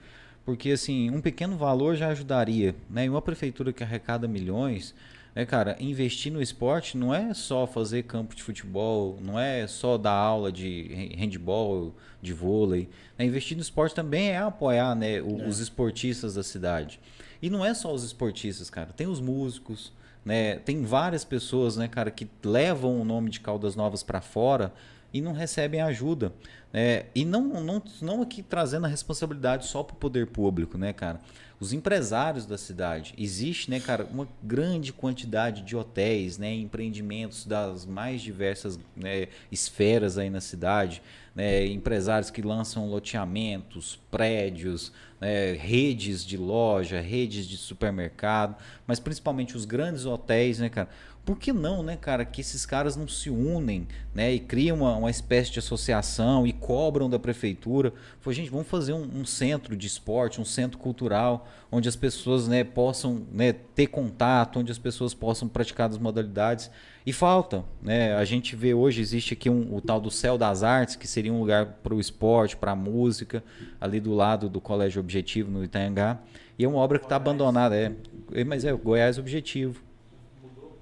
Porque, assim, um pequeno valor já ajudaria, né? E uma prefeitura que arrecada milhões é, cara, investir no esporte não é só fazer campo de futebol, não é só dar aula de handball, de vôlei. É, investir no esporte também é apoiar né, o, é. os esportistas da cidade. E não é só os esportistas, cara. Tem os músicos, né? Tem várias pessoas, né, cara, que levam o nome de Caldas Novas para fora e não recebem ajuda. É, e não, não, não aqui trazendo a responsabilidade só para o poder público, né, cara? Os empresários da cidade. Existe, né, cara, uma grande quantidade de hotéis, né, empreendimentos das mais diversas né, esferas aí na cidade. Né, empresários que lançam loteamentos, prédios, né, redes de loja, redes de supermercado, mas principalmente os grandes hotéis, né, cara? Por que não, né, cara, que esses caras não se unem, né, e criam uma, uma espécie de associação e cobram da prefeitura? Foi, gente, vamos fazer um, um, centro de esporte, um centro cultural, onde as pessoas, né, possam né, ter contato, onde as pessoas possam praticar as modalidades. E falta, né? A gente vê hoje existe aqui um, o tal do Céu das Artes, que seria um lugar para o esporte, para a música, ali do lado do Colégio Objetivo no Itaiangá. E é uma obra que está abandonada, é, é, mas é Goiás Objetivo.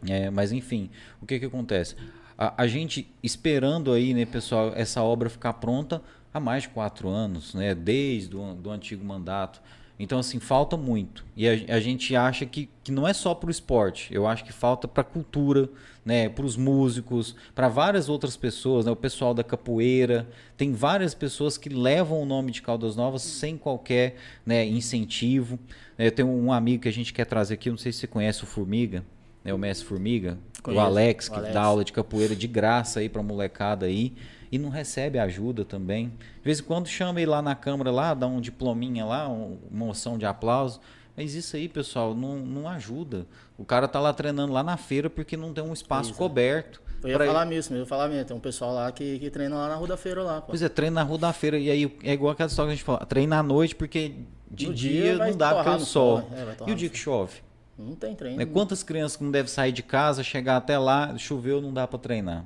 É, mas enfim, o que que acontece? A, a, gente esperando aí, né, pessoal, essa obra ficar pronta há mais de quatro anos, né, desde o do antigo mandato. Então, assim, falta muito. E a, a gente acha que, que não é só para o esporte. Eu acho que falta para a cultura, né, para os músicos, para várias outras pessoas, né, o pessoal da capoeira. Tem várias pessoas que levam o nome de Caldas Novas sem qualquer né, incentivo. Eu tenho um amigo que a gente quer trazer aqui, não sei se você conhece o Formiga né, o Mestre Formiga, Conheço, o Alex, que Alex. dá aula de capoeira de graça aí pra molecada aí, e não recebe ajuda também. De vez em quando chama ele lá na câmara, lá, dá um diplominha lá, uma moção de aplauso. Mas isso aí, pessoal, não, não ajuda. O cara tá lá treinando lá na feira porque não tem um espaço coberto. Eu ia falar ir. mesmo, eu ia falar mesmo. Tem um pessoal lá que, que treina lá na Rua da Feira lá. Pô. Pois é, treina na Rua da Feira. E aí é igual aquela história que a gente fala, treina à noite porque de no dia, dia não dá porque o sol. sol. É, e o dia que chove? Não tem treino. Né? Quantas crianças não devem sair de casa, chegar até lá, choveu, não dá para treinar.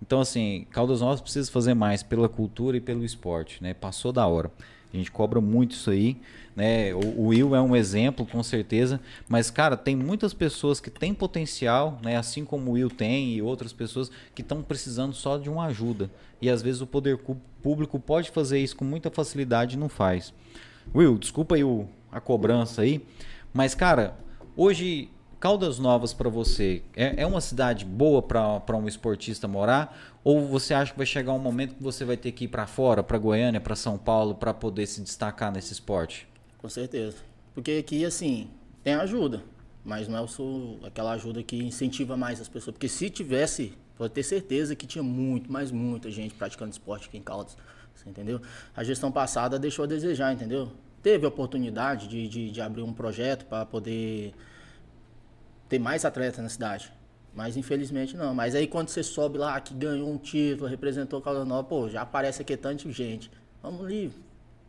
Então, assim, Caldas Novas precisa fazer mais pela cultura e pelo esporte, né? Passou da hora. A gente cobra muito isso aí, né? O, o Will é um exemplo, com certeza. Mas, cara, tem muitas pessoas que têm potencial, né? Assim como o Will tem e outras pessoas que estão precisando só de uma ajuda. E às vezes o poder público pode fazer isso com muita facilidade e não faz. Will, desculpa aí o, a cobrança aí. Mas, cara, Hoje, Caldas Novas para você é, é, uma cidade boa para um esportista morar? Ou você acha que vai chegar um momento que você vai ter que ir para fora, para Goiânia, para São Paulo, para poder se destacar nesse esporte? Com certeza. Porque aqui, assim, tem ajuda, mas não é o aquela ajuda que incentiva mais as pessoas. Porque se tivesse, pode ter certeza que tinha muito, mais muita gente praticando esporte aqui em Caldas. Entendeu? A gestão passada deixou a desejar, entendeu? Teve a oportunidade de, de, de abrir um projeto para poder ter mais atletas na cidade. Mas infelizmente não. Mas aí quando você sobe lá, que ganhou um título, representou Caldas Nova, pô, já aparece aqui tanta gente. Vamos ali,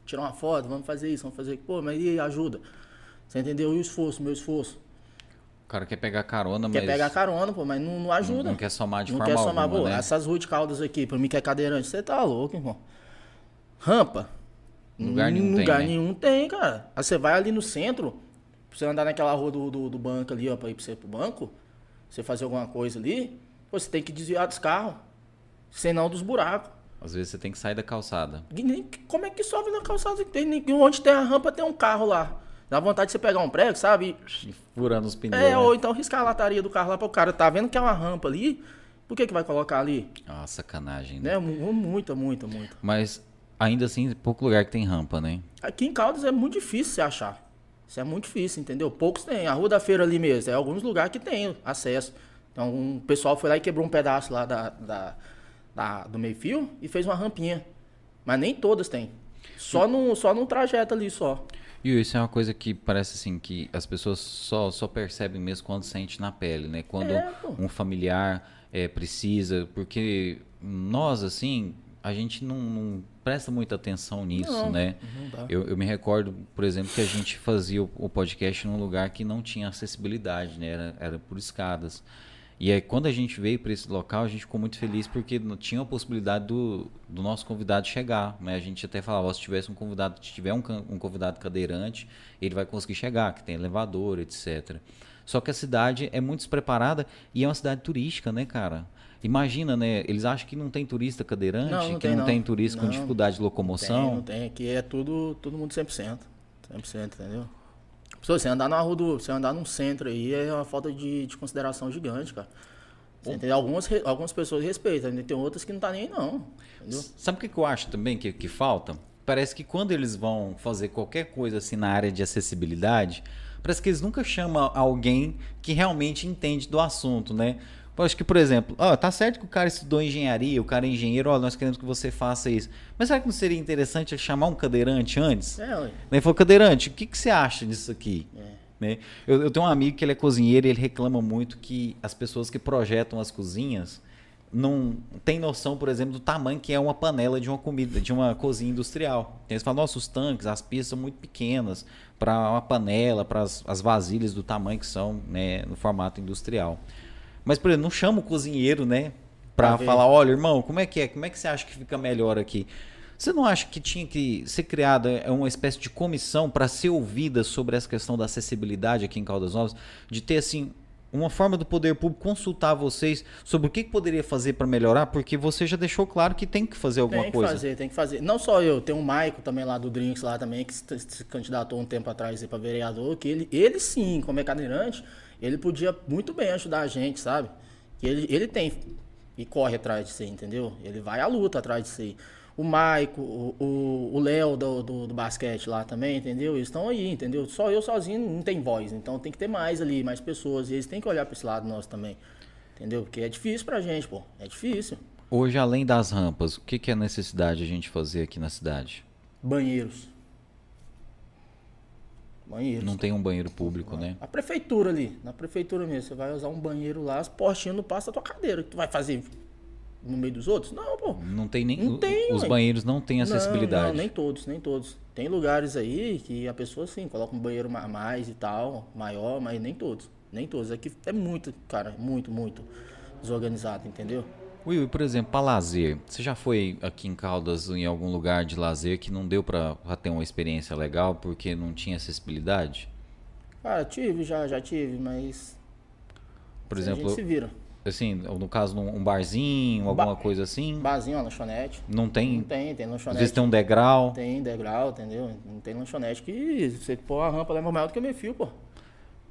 tirar uma foto, vamos fazer isso, vamos fazer. Pô, mas e ajuda? Você entendeu? E o esforço, meu esforço? O cara quer pegar carona, mas. Quer pegar carona, pô, mas não, não ajuda. Não, não, quer somar de não forma quer somar, alguma, pô, né? Essas ruas de caldas aqui, pra mim que é cadeirante, você tá louco, irmão. Rampa, Lugar nenhum lugar tem. Lugar né? nenhum tem, cara. Aí você vai ali no centro, pra você andar naquela rua do, do, do, banco ali, ó, pra ir pra você pro banco, você fazer alguma coisa ali, você tem que desviar dos carros. Senão dos buracos. Às vezes você tem que sair da calçada. como é que sobe na calçada? Tem, onde tem a rampa tem um carro lá. Dá vontade de você pegar um prego, sabe? E furando os pneus. É, né? ou então riscar a lataria do carro lá pro cara. Tá vendo que é uma rampa ali? Por que, que vai colocar ali? Ah, sacanagem, né? É, muita, muita, muita. Mas ainda assim, pouco lugar que tem rampa, né? Aqui em Caldas é muito difícil você achar. Isso é muito difícil, entendeu? Poucos tem. A Rua da Feira ali mesmo, é alguns lugares que tem acesso. Então, um pessoal foi lá e quebrou um pedaço lá da, da, da do meio-fio e fez uma rampinha. Mas nem todas tem. Só no, só no trajeto ali, só. E isso é uma coisa que parece assim, que as pessoas só, só percebem mesmo quando sente na pele, né? Quando é, um familiar é, precisa, porque nós, assim, a gente não, não presta muita atenção nisso, não, né? Não eu, eu, me recordo, por exemplo, que a gente fazia o, o, podcast num lugar que não tinha acessibilidade, né? Era, era por escadas. E aí, quando a gente veio para esse local, a gente ficou muito feliz porque não tinha a possibilidade do, do nosso convidado chegar. Né? A gente até falava, se tivesse um convidado, se tiver um, um convidado cadeirante, ele vai conseguir chegar, que tem elevador, etc. Só que a cidade é muito despreparada e é uma cidade turística, né, cara? Imagina, né? Eles acham que não tem turista cadeirante, não, não que tem, não, tem turista não, com dificuldade de locomoção. Tem, não tem. Aqui é tudo, todo mundo 100%. 100%, entendeu? Se você andar na rua do. Você andar num centro aí, é uma falta de, de consideração gigante, cara. Entendeu? Algumas, algumas pessoas respeitam, tem outras que não tá nem aí, não. Entendeu? Sabe o que, que eu acho também que, que falta? Parece que quando eles vão fazer qualquer coisa assim na área de acessibilidade, parece que eles nunca chamam alguém que realmente entende do assunto, né? Eu acho que, por exemplo, ó, tá certo que o cara estudou engenharia, o cara é engenheiro, ó, nós queremos que você faça isso. Mas será que não seria interessante chamar um cadeirante antes? É, ué. Ele falou, cadeirante, o que, que você acha disso aqui? É. Né? Eu, eu, tenho um amigo que ele é cozinheiro e ele reclama muito que as pessoas que projetam as cozinhas não tem noção, por exemplo, do tamanho que é uma panela de uma comida, de uma cozinha industrial. Eles falam, nossa, os tanques, as pias são muito pequenas para uma panela, para as, as vasilhas do tamanho que são né, no formato industrial. Mas, por exemplo, não chama o cozinheiro, né? Pra falar, olha, irmão, como é que é? Como é que você acha que fica melhor aqui? Você não acha que tinha que ser criada é, uma espécie de comissão para ser ouvida sobre essa questão da acessibilidade aqui em Caldas Novas? De ter, assim, uma forma do poder público consultar vocês sobre o que, poderia fazer para melhorar? Porque você já deixou claro que tem que fazer alguma tem que coisa. Tem que fazer, tem que fazer. Não só eu, tem o Maico também lá do Drinks lá também, que se candidatou um tempo atrás para vereador, que ele, ele sim, como é cadeirante ele podia muito bem ajudar a gente, sabe? Que ele, ele tem e corre atrás de si, entendeu? Ele vai à luta atrás de si. O Maico, o Léo do, do, do, basquete lá também, entendeu? Eles estão aí, entendeu? Só eu sozinho não tem voz, então tem que ter mais ali, mais pessoas. E eles têm que olhar para esse lado nosso também, entendeu? Porque é difícil pra gente, pô. É difícil. Hoje, além das rampas, o que, que é necessidade a gente fazer aqui na cidade? Banheiros. Banheiros. Não tem um banheiro público, né? A prefeitura ali, na prefeitura mesmo, você vai usar um banheiro lá, as portinhas não passam a tua cadeira. Tu vai fazer no meio dos outros? Não, pô. Não tem nem. Não tem, os banheiros não têm acessibilidade. Não, não, nem todos, nem todos. Tem lugares aí que a pessoa sim coloca um banheiro mais e tal, maior, mas nem todos. Nem todos. Aqui é muito, cara, muito, muito desorganizado, entendeu? Will, por exemplo, para lazer, você já foi aqui em Caldas em algum lugar de lazer que não deu para ter uma experiência legal porque não tinha acessibilidade? Cara, tive, já, já tive, mas. Por exemplo. A gente se vira. Assim, no caso, um barzinho, alguma coisa assim? Barzinho, uma lanchonete. Não tem? Não tem, tem lanchonete. Às vezes tem um degrau. Tem degrau, entendeu? Não tem lanchonete que você pôr a rampa leva maior do que o meu fio, pô.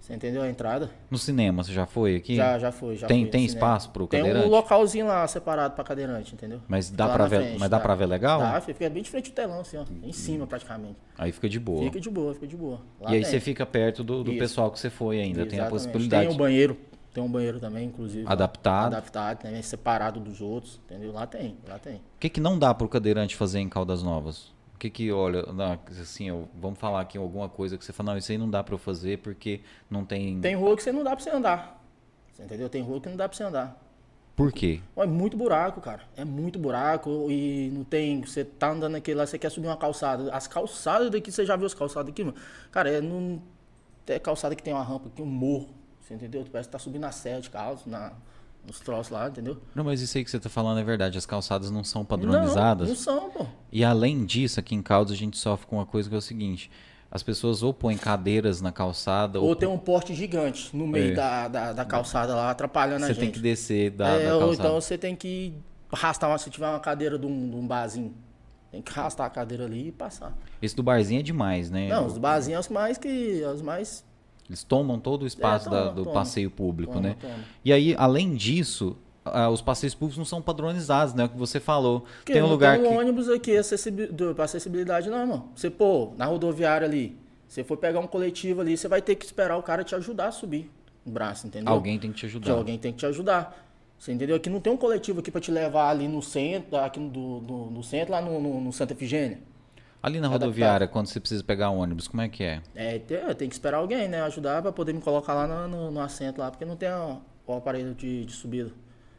Você entendeu a entrada? No cinema, você já foi aqui? Já, já foi. Já tem foi tem espaço para o cadeirante? Tem um localzinho lá separado para cadeirante, entendeu? Mas dá para ver, frente, mas dá, dá para ver legal? Dá, fica bem de frente do telão, assim, ó, em cima praticamente. Aí fica de boa. Fica de boa, fica de boa. Lá e aí tem. você fica perto do, do pessoal que você foi ainda, Exatamente. tem a possibilidade. Tem um banheiro, tem um banheiro também, inclusive. Adaptado. Adaptado, também separado dos outros, entendeu? Lá tem, lá tem. O que, que não dá para o cadeirante fazer em Caldas Novas? O que que, olha, não, assim, vamos falar aqui alguma coisa que você fala, não, isso aí não dá para eu fazer porque não tem... Tem rua que você não dá para você andar, você entendeu? Tem rua que não dá para você andar. Por quê? É muito buraco, cara. É muito buraco e não tem. Você tá andando aqui lá, você quer subir uma calçada. As calçadas daqui, você já viu as calçadas aqui, mano? Cara, é, não, é calçada que tem uma rampa aqui, um morro. Você entendeu? Parece que tá subindo a serra de carros, na, os troços lá, entendeu? Não, mas isso aí que você tá falando é verdade. As calçadas não são padronizadas. Não, não são, pô. E além disso, aqui em Caldas a gente sofre com uma coisa que é o seguinte. As pessoas ou põem cadeiras na calçada... Ou, ou tem um porte gigante no meio é. da, da, da, calçada lá, atrapalhando você a gente. Você tem que descer da, é, da calçada. Ou então você tem que arrastar, uma, se tiver uma cadeira de um, de um barzinho. Tem que arrastar a cadeira ali e passar. Esse do barzinho é demais, né? Não, os do barzinhos é os mais que... Os mais eles tomam todo o espaço é, toma, da, do toma, passeio público, toma, né? E aí, além disso, ah, os passeios públicos não são padronizados, né? O que você falou. Que tem um lugar tem um que... ônibus aqui para acessibilidade não, irmão. Você, pô, na rodoviária ali, você for pegar um coletivo ali, você vai ter que esperar o cara te ajudar a subir o braço, entendeu? Alguém tem que te ajudar. alguém tem que te ajudar. Você entendeu? Aqui não tem um coletivo aqui para te levar ali no centro, aqui no, no, no centro, lá no, no, no Santa Efigênia. Ali na rodoviária, quando você precisa pegar um ônibus, como é que é? É, tem, tem que esperar alguém, né? Ajudar para poder me colocar lá no, no, no, assento lá, porque não tem o, o aparelho de, de subida.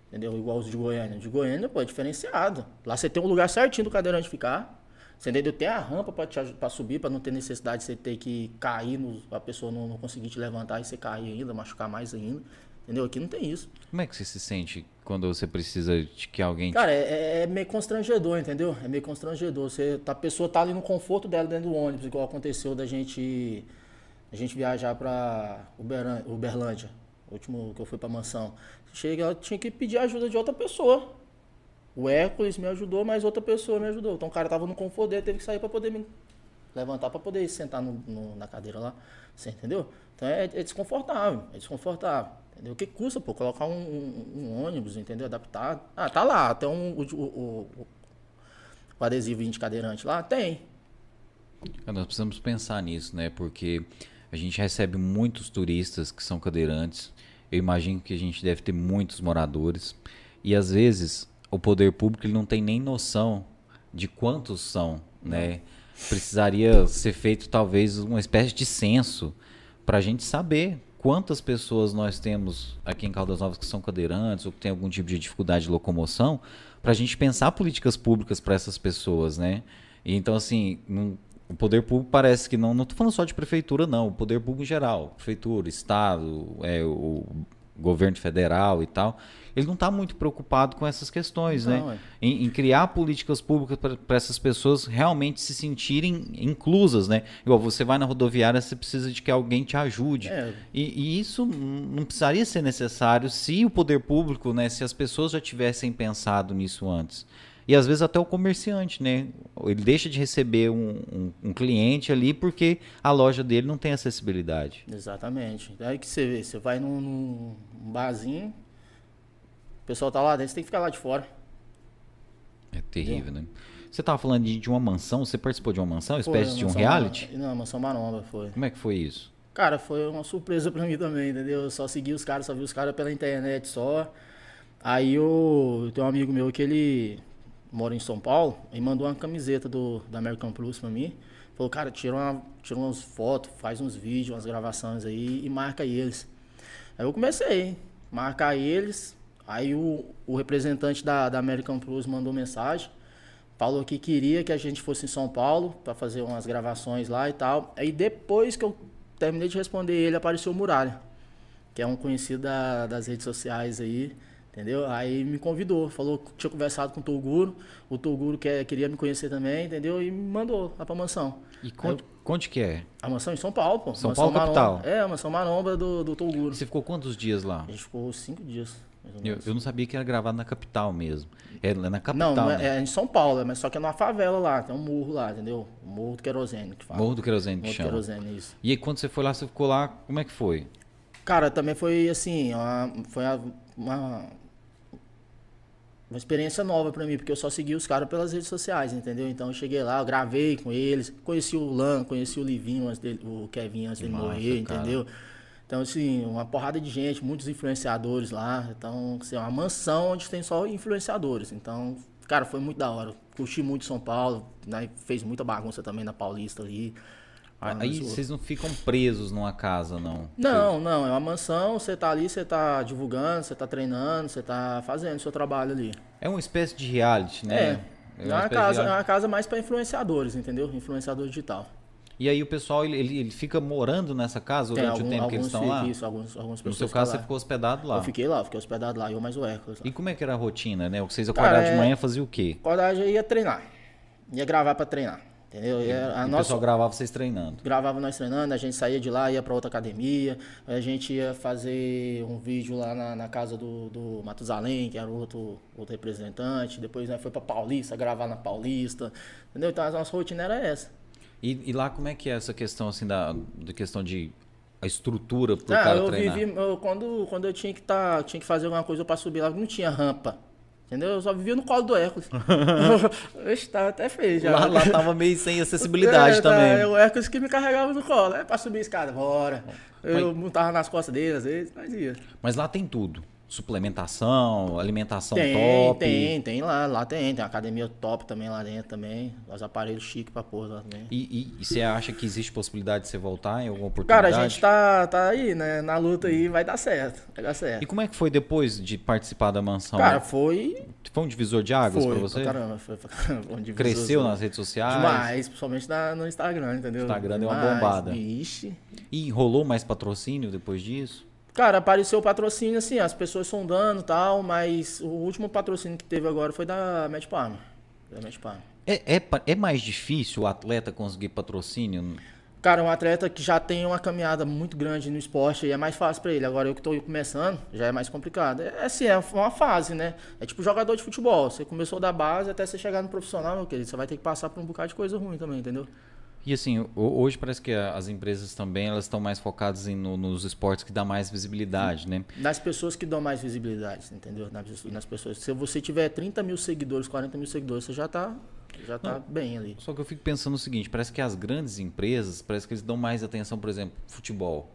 Entendeu? Igual os de Goiânia. De Goiânia, pô, é diferenciado. Lá você tem um lugar certinho do cadeirante ficar. Você entendeu? Tem a rampa para subir, para não ter necessidade de você ter que cair, no, a pessoa não, não conseguir te levantar e você cair ainda, machucar mais ainda. Entendeu? Aqui não tem isso. Como é que você se sente quando você precisa de que alguém. Cara, é, é, meio constrangedor, entendeu? É meio constrangedor. Você, a pessoa tá ali no conforto dela dentro do ônibus, igual aconteceu da gente, a gente viajar para Uberlândia, o último que eu fui para mansão. Chega, ela tinha que pedir ajuda de outra pessoa. O Hércules me ajudou, mas outra pessoa me ajudou. Então o cara tava no conforto dele, teve que sair para poder me levantar, para poder sentar no, no, na cadeira lá. Você entendeu? Então é, é desconfortável, é desconfortável. Entendeu? O que custa, pô, colocar um, um, um, ônibus, entendeu? Adaptar. Ah, tá lá, até um, o, o, o, o adesivo de cadeirante lá, tem. Nós precisamos pensar nisso, né? Porque a gente recebe muitos turistas que são cadeirantes. Eu imagino que a gente deve ter muitos moradores. E às vezes o poder público ele não tem nem noção de quantos são, né? Precisaria ser feito talvez uma espécie de censo para a gente saber quantas pessoas nós temos aqui em Caldas Novas que são cadeirantes ou que têm algum tipo de dificuldade de locomoção, para a gente pensar políticas públicas para essas pessoas, né? E então, assim, o poder público parece que não. Não estou falando só de prefeitura, não. O poder público em geral, prefeitura, estado, é, o governo federal e tal, ele não está muito preocupado com essas questões, né? não, né? É. Em, em, criar políticas públicas para essas pessoas realmente se sentirem inclusas, né? Igual você vai na rodoviária, você precisa de que alguém te ajude. É. E, e, isso não precisaria ser necessário se o poder público, né? Se as pessoas já tivessem pensado nisso antes. E às vezes até o comerciante, né? Ele deixa de receber um, um, um cliente ali porque a loja dele não tem acessibilidade. Exatamente. Aí que você vê, você vai num, num barzinho, pessoal tá lá dentro, você tem que ficar lá de fora. É terrível, né? Você tava falando de, de, uma mansão, você participou de uma mansão, foi, espécie de um reality? Não, mansão maromba foi. Como é que foi isso? Cara, foi uma surpresa para mim também, entendeu? Eu só segui os caras, só vi os caras pela internet só. Aí eu, eu tenho um amigo meu que ele mora em São Paulo, e mandou uma camiseta do, da American Plus pra mim. Falou, cara, tira, uma, tira umas fotos, faz uns vídeos, umas gravações aí e marca eles. Aí eu comecei, marcar eles. Aí o, o representante da, da American Plus mandou mensagem. Falou que queria que a gente fosse em São Paulo para fazer umas gravações lá e tal. Aí depois que eu terminei de responder ele, apareceu o Muralha, que é um conhecido da, das redes sociais aí. Entendeu? Aí me convidou, falou que tinha conversado com o Toguro, o Toguro quer, queria me conhecer também, entendeu? E me mandou lá pra mansão. E conte, eu, conte que é? A mansão em São Paulo, pô. São Paulo, Maromba, capital? É, a mansão Maromba do, do Toguro. Você ficou quantos dias lá? A gente ficou cinco dias. Eu, eu, não sabia que era gravado na capital mesmo. É na capital. Não, né? é, é, em São Paulo, mas só que é numa favela lá, tem um morro lá, entendeu? O morro do Querosene que fala. Morro do Querosene que morro chama. do Querosene, isso. E aí quando você foi lá, você ficou lá, como é que foi? Cara, também foi assim, uma, foi uma, uma experiência nova para mim, porque eu só segui os caras pelas redes sociais, entendeu? Então eu cheguei lá, eu gravei com eles, conheci o Lan, conheci o Livinho, antes dele, o Kevin antes dele morrer, cara. entendeu? Então, assim, uma porrada de gente, muitos influenciadores lá. Então, assim, é uma mansão onde tem só influenciadores. Então, cara, foi muito da hora. Curti muito São Paulo, né? fez muita bagunça também na Paulista ali. Aí vocês não ficam presos numa casa, não? Não, não. É uma mansão, você tá ali, você tá divulgando, você tá treinando, você tá fazendo o seu trabalho ali. É uma espécie de reality, né? É. É uma, é uma casa, é uma casa mais para influenciadores, entendeu? Influenciador digital. E aí o pessoal, ele, ele fica morando nessa casa durante algum, o tempo que eles estão lá? Isso, alguns, algumas pessoas. No seu caso, você ficou hospedado lá? Eu fiquei lá, fiquei hospedado lá, eu mais o Hércules. E como é que era a rotina, né? Vocês acordavam de manhã, faziam o quê? Acordar, ia treinar. Ia gravar para treinar. Entendeu? E, a e nossa, o pessoal gravava vocês treinando. Gravava nós treinando, a gente saía de lá, ia para outra academia, a gente ia fazer um vídeo lá na, na casa do, do Matusalém, que era outro, outro representante, depois né, foi para Paulista, gravar na Paulista, entendeu? Então a nossa rotina era essa. E, e lá como é que é essa questão assim da, da questão de a estrutura para o ah, cara eu treinar? Vivi, eu, quando, quando eu tinha que, tá, tinha que fazer alguma coisa para subir lá, não tinha rampa. Entendeu? Eu só vivia no colo do Hércules. Oxe, tava até feio já. Lá, lá tava meio sem acessibilidade é, tá, também. É o Hércules que me carregava no colo. É pra subir a escada, bora. Eu Mas... montava nas costas dele às vezes, mas ia. Mas lá tem tudo. Suplementação, alimentação tem, top? Tem, tem lá, lá tem, tem academia top também lá dentro também, os aparelhos chiques pra pôr lá também. E, e, e, você acha que existe possibilidade de você voltar em alguma oportunidade? Cara, a gente tá, tá aí, né, na luta aí, vai dar certo, vai dar certo. E como é que foi depois de participar da mansão? Cara, foi... Foi um divisor de águas foi, pra você? Pra caramba, foi pra caramba, um divisor. Cresceu nas redes sociais? Demais, principalmente na, no Instagram, entendeu? Instagram deu uma bombada. Vixe. E rolou mais patrocínio depois disso? Cara, apareceu o patrocínio, assim, as pessoas sondando e tal, mas o último patrocínio que teve agora foi da Match Palm. Da. É, é, é mais difícil o atleta conseguir patrocínio? Cara, um atleta que já tem uma caminhada muito grande no esporte é mais fácil para ele. Agora eu que estou começando, já é mais complicado. É assim, é uma fase, né? É tipo jogador de futebol. Você começou da base até você chegar no profissional, meu querido. Você vai ter que passar por um bocado de coisa ruim também, entendeu? E assim, hoje parece que as empresas também elas estão mais focadas em, no, nos esportes que dá mais visibilidade, né? Nas pessoas que dão mais visibilidade, entendeu? Nas, nas pessoas. Se você tiver 30 mil seguidores, 40 mil seguidores, você já está já tá Não, bem ali. Só que eu fico pensando o seguinte, parece que as grandes empresas, parece que eles dão mais atenção, por exemplo, futebol.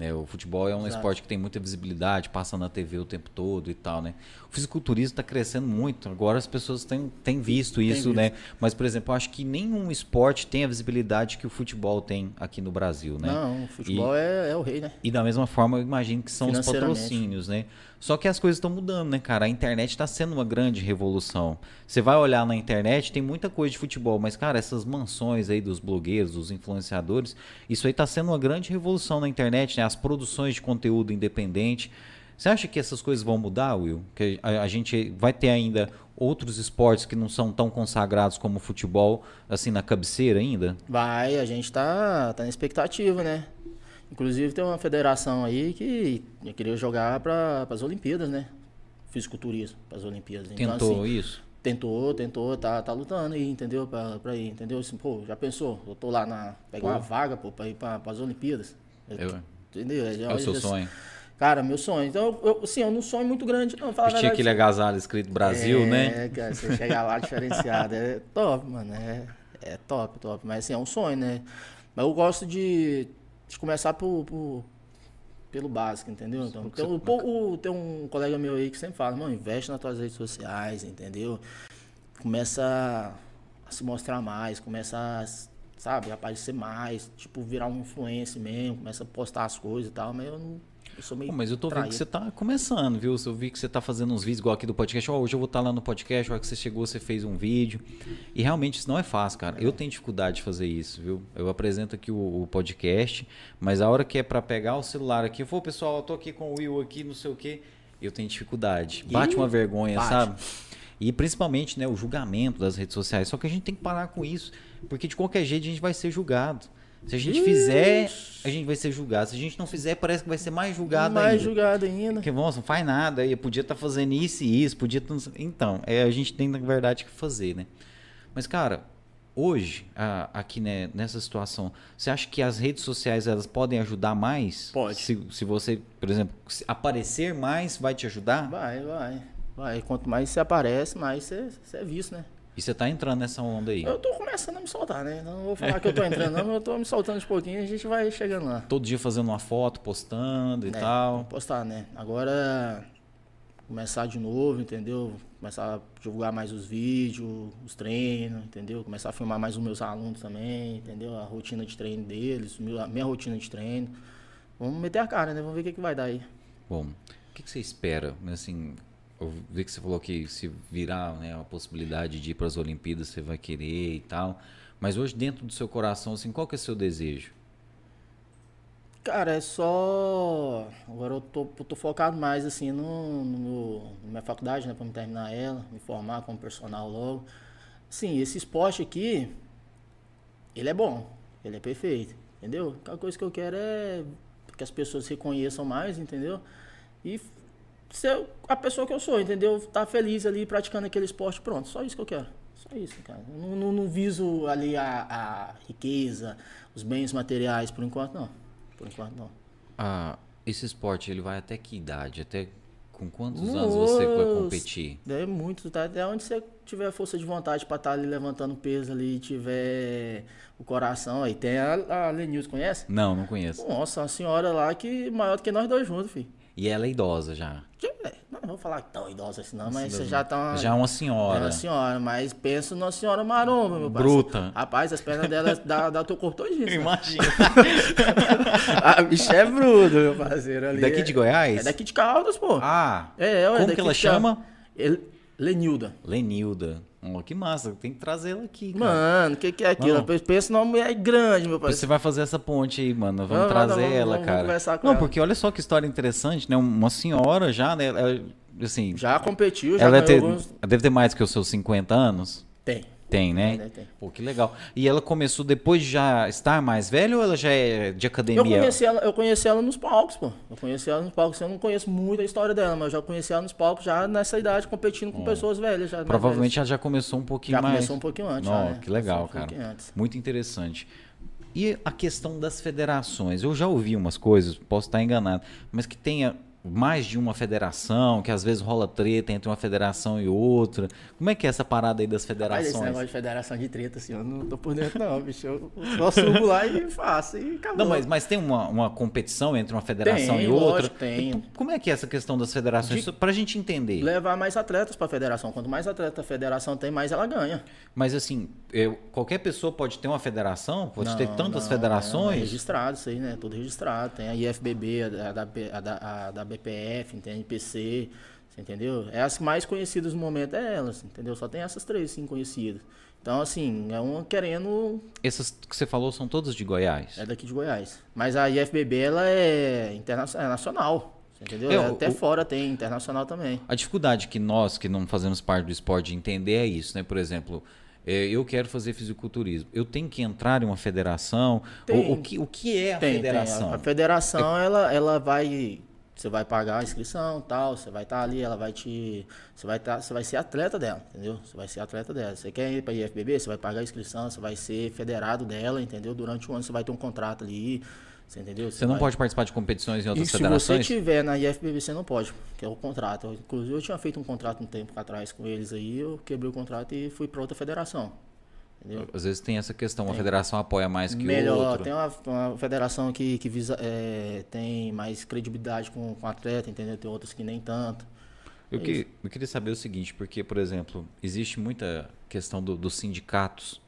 Né? O futebol é um Exato. esporte que tem muita visibilidade, passa na TV o tempo todo e tal, né? O fisiculturismo está crescendo muito. Agora as pessoas têm, têm visto isso, tem né? Mas, por exemplo, eu acho que nenhum esporte tem a visibilidade que o futebol tem aqui no Brasil, né? Não, o futebol e, é, é, o rei, né? E da mesma forma, eu imagino que são os patrocínios, né? Só que as coisas estão mudando, né, cara? A internet está sendo uma grande revolução. Você vai olhar na internet, tem muita coisa de futebol, mas, cara, essas mansões aí dos blogueiros, dos influenciadores, isso aí está sendo uma grande revolução na internet, né? As produções de conteúdo independente. Você acha que essas coisas vão mudar, Will? Que a, a gente vai ter ainda outros esportes que não são tão consagrados como o futebol, assim, na cabeceira ainda? Vai, a gente tá, tá na expectativa, né? Inclusive tem uma federação aí que queria jogar para as Olimpíadas, né? Fisiculturismo, para as Olimpíadas. Então, tentou então, assim, isso? Tentou, tentou, tá, tá lutando aí, entendeu? Pra, pra ir, entendeu? Assim, pô, já pensou? Eu tô lá na. Pegar uma vaga, pô, pra ir para as Olimpíadas. Eu, entendeu? É, é o seu sonho. Cara, meu sonho. Então, eu, assim, eu não sonho muito grande, não. Fala Vestir aquele agasalho escrito Brasil, é, né? É, cara, você chegar lá diferenciado. É top, mano. É, é top, top. Mas assim, é um sonho, né? Mas eu gosto de de começar por, por, pelo básico, entendeu? Então, tem, o, o, tem um colega meu aí que sempre fala, mano, investe nas tuas redes sociais, entendeu? Começa a se mostrar mais, começa a, sabe, aparecer mais, tipo, virar um influencer mesmo, começa a postar as coisas e tal, mas eu não eu sou meio Pô, mas eu tô traído. vendo que você tá começando, viu? Eu vi que você tá fazendo uns vídeos igual aqui do podcast. Oh, hoje eu vou estar tá lá no podcast, a hora que você chegou, você fez um vídeo. E realmente isso não é fácil, cara. Eu tenho dificuldade de fazer isso, viu? Eu apresento aqui o, o podcast, mas a hora que é para pegar o celular aqui, eu vou, pessoal, eu tô aqui com o Will aqui, não sei o quê. Eu tenho dificuldade. Bate uma vergonha, bate. sabe? E principalmente, né, o julgamento das redes sociais. Só que a gente tem que parar com isso, porque de qualquer jeito a gente vai ser julgado. Se a gente fizer, a gente vai ser julgado. Se a gente não fizer, parece que vai ser mais julgado mais ainda. Mais julgado ainda. Porque, nossa, não faz nada. Eu podia estar tá fazendo isso e isso. Podia tá... Então, é, a gente tem, na verdade, que fazer, né? Mas, cara, hoje, aqui né, nessa situação, você acha que as redes sociais elas podem ajudar mais? Pode. Se, se você, por exemplo, aparecer mais, vai te ajudar? Vai, vai. Vai. Quanto mais você aparece, mais você, você é visto, né? E você tá entrando nessa onda aí? Eu tô começando a me soltar, né? Não vou falar que eu tô entrando, não, eu tô me soltando de pouquinho e a gente vai chegando lá. Todo dia fazendo uma foto, postando e é, tal. Postar, né? Agora começar de novo, entendeu? Começar a divulgar mais os vídeos, os treinos, entendeu? Começar a filmar mais os meus alunos também, entendeu? A rotina de treino deles, a minha rotina de treino. Vamos meter a cara, né? Vamos ver o que, que vai dar aí. Bom, o que, que você espera, assim, eu vi que você falou que se virar né, a possibilidade de ir para as Olimpíadas, você vai querer e tal. Mas hoje, dentro do seu coração, assim, qual que é o seu desejo? Cara, é só. Agora eu tô, tô focado mais assim no, no, na minha faculdade, né? Pra me terminar ela, me formar como personal logo. Sim, esse esporte aqui, ele é bom, ele é perfeito, entendeu? A coisa que eu quero é que as pessoas reconheçam mais, entendeu? E ser a pessoa que eu sou, entendeu? Tá feliz ali praticando aquele esporte, pronto. Só isso que eu quero. Só isso, cara. Não, não, não viso ali a, a, riqueza, os bens materiais, por enquanto não. Por enquanto não. Ah, esse esporte, ele vai até que idade? Até com quantos Nossa, anos você vai competir? É muito, tá? Até onde você tiver força de vontade para estar tá ali levantando peso ali, tiver o coração aí. Tem a, a Lenils, conhece? Não, não conheço. Nossa, uma senhora lá que maior do que nós dois juntos, filho. E ela é idosa já. É, vou falar tão idosa assim, não, mas você já tá. Já é uma senhora. É uma senhora, mas penso numa senhora maromba, meu parceiro. Bruta. Rapaz, as pernas dela dá, dá o teu corpo todinho. Imagina. a bicha é bruta, meu parceiro. Ali daqui de Goiás? É daqui de Caldas, pô. Ah. É, é Como que ela chama? Lenilda. Lenilda. Oh, que massa, tem que trazer ela aqui. Cara. Mano, o que, que é aquilo? Não. Pensa numa mulher grande, meu pai. Você vai fazer essa ponte aí, mano. Vamos não, trazer não, ela, vamos, cara. Vamos não, ela. porque olha só que história interessante, né? Uma senhora já, né? Ela, assim, já competiu, já ela deve ter, alguns... deve ter mais que os seus 50 anos. Tem. Tem, né? Tem. Pô, que legal. E ela começou depois de já estar mais velha ou ela já é de academia? Eu conheci ela, eu conheci ela nos palcos, pô. Eu conheci ela nos palcos. Eu não conheço muito a história dela, mas eu já conheci ela nos palcos já nessa idade, competindo com pessoas velhas. Já, Provavelmente ela já começou um pouquinho já mais. Já começou um pouquinho antes. Não, né? que legal, um cara. Muito interessante. E a questão das federações? Eu já ouvi umas coisas, posso estar enganado, mas que tenha mais de uma federação, que às vezes rola treta entre uma federação e outra. Como é que é essa parada aí das federações? Rapaz, esse negócio de federação de treta, assim, eu não tô por dentro não, bicho. Eu só subo lá e faço e acabou. Não, mas, mas tem uma, uma competição entre uma federação tem, e outra? Lógico, tem. Como é que é essa questão das federações? De pra gente entender. Levar mais atletas pra federação. Quanto mais atleta a federação tem, mais ela ganha. Mas assim, eu, qualquer pessoa pode ter uma federação? Pode não, ter tantas não, federações? É, registrado isso aí, né? Tudo registrado. Tem a IFBB, a da, a da, a da BPF, entende? PC, você entendeu? É as mais conhecidas no momento, é elas, entendeu? Só tem essas três, sim, conhecidas. Então, assim, é uma querendo... Essas que você falou são todas de Goiás? É daqui de Goiás. Mas a IFBB, ela é internacional, é entendeu? Eu, é, Até o... fora tem, internacional também. A dificuldade que nós, que não fazemos parte do esporte, entender é isso, né? Por exemplo, é, eu quero fazer fisiculturismo. Eu tenho que entrar em uma federação? O, o, que, o que é a tem, federação? Tem. A, a federação, é... ela, ela vai você vai pagar a inscrição, tal, você vai estar tá ali, ela vai te, você vai estar, tá, você vai ser atleta dela, entendeu? Você vai ser atleta dela. Você quer ir para IFBB, você vai pagar a inscrição, você vai ser federado dela, entendeu? Durante um ano você vai ter um contrato ali, você entendeu? Você, você não vai... pode participar de competições em outras e federações? Se você tiver na IFBB, você não pode, que é o contrato. Inclusive eu tinha feito um contrato um tempo atrás com eles aí, eu quebrei o contrato e fui para outra federação. Entendeu? Às vezes tem essa questão, uma tem. federação apoia mais que Melhor, outra. Tem uma, uma federação que, que visa, é, tem mais credibilidade com, com o atleta, entendeu? Tem outras que nem tanto. Eu, é que, eu queria saber o seguinte, porque, por exemplo, existe muita questão do, dos sindicatos.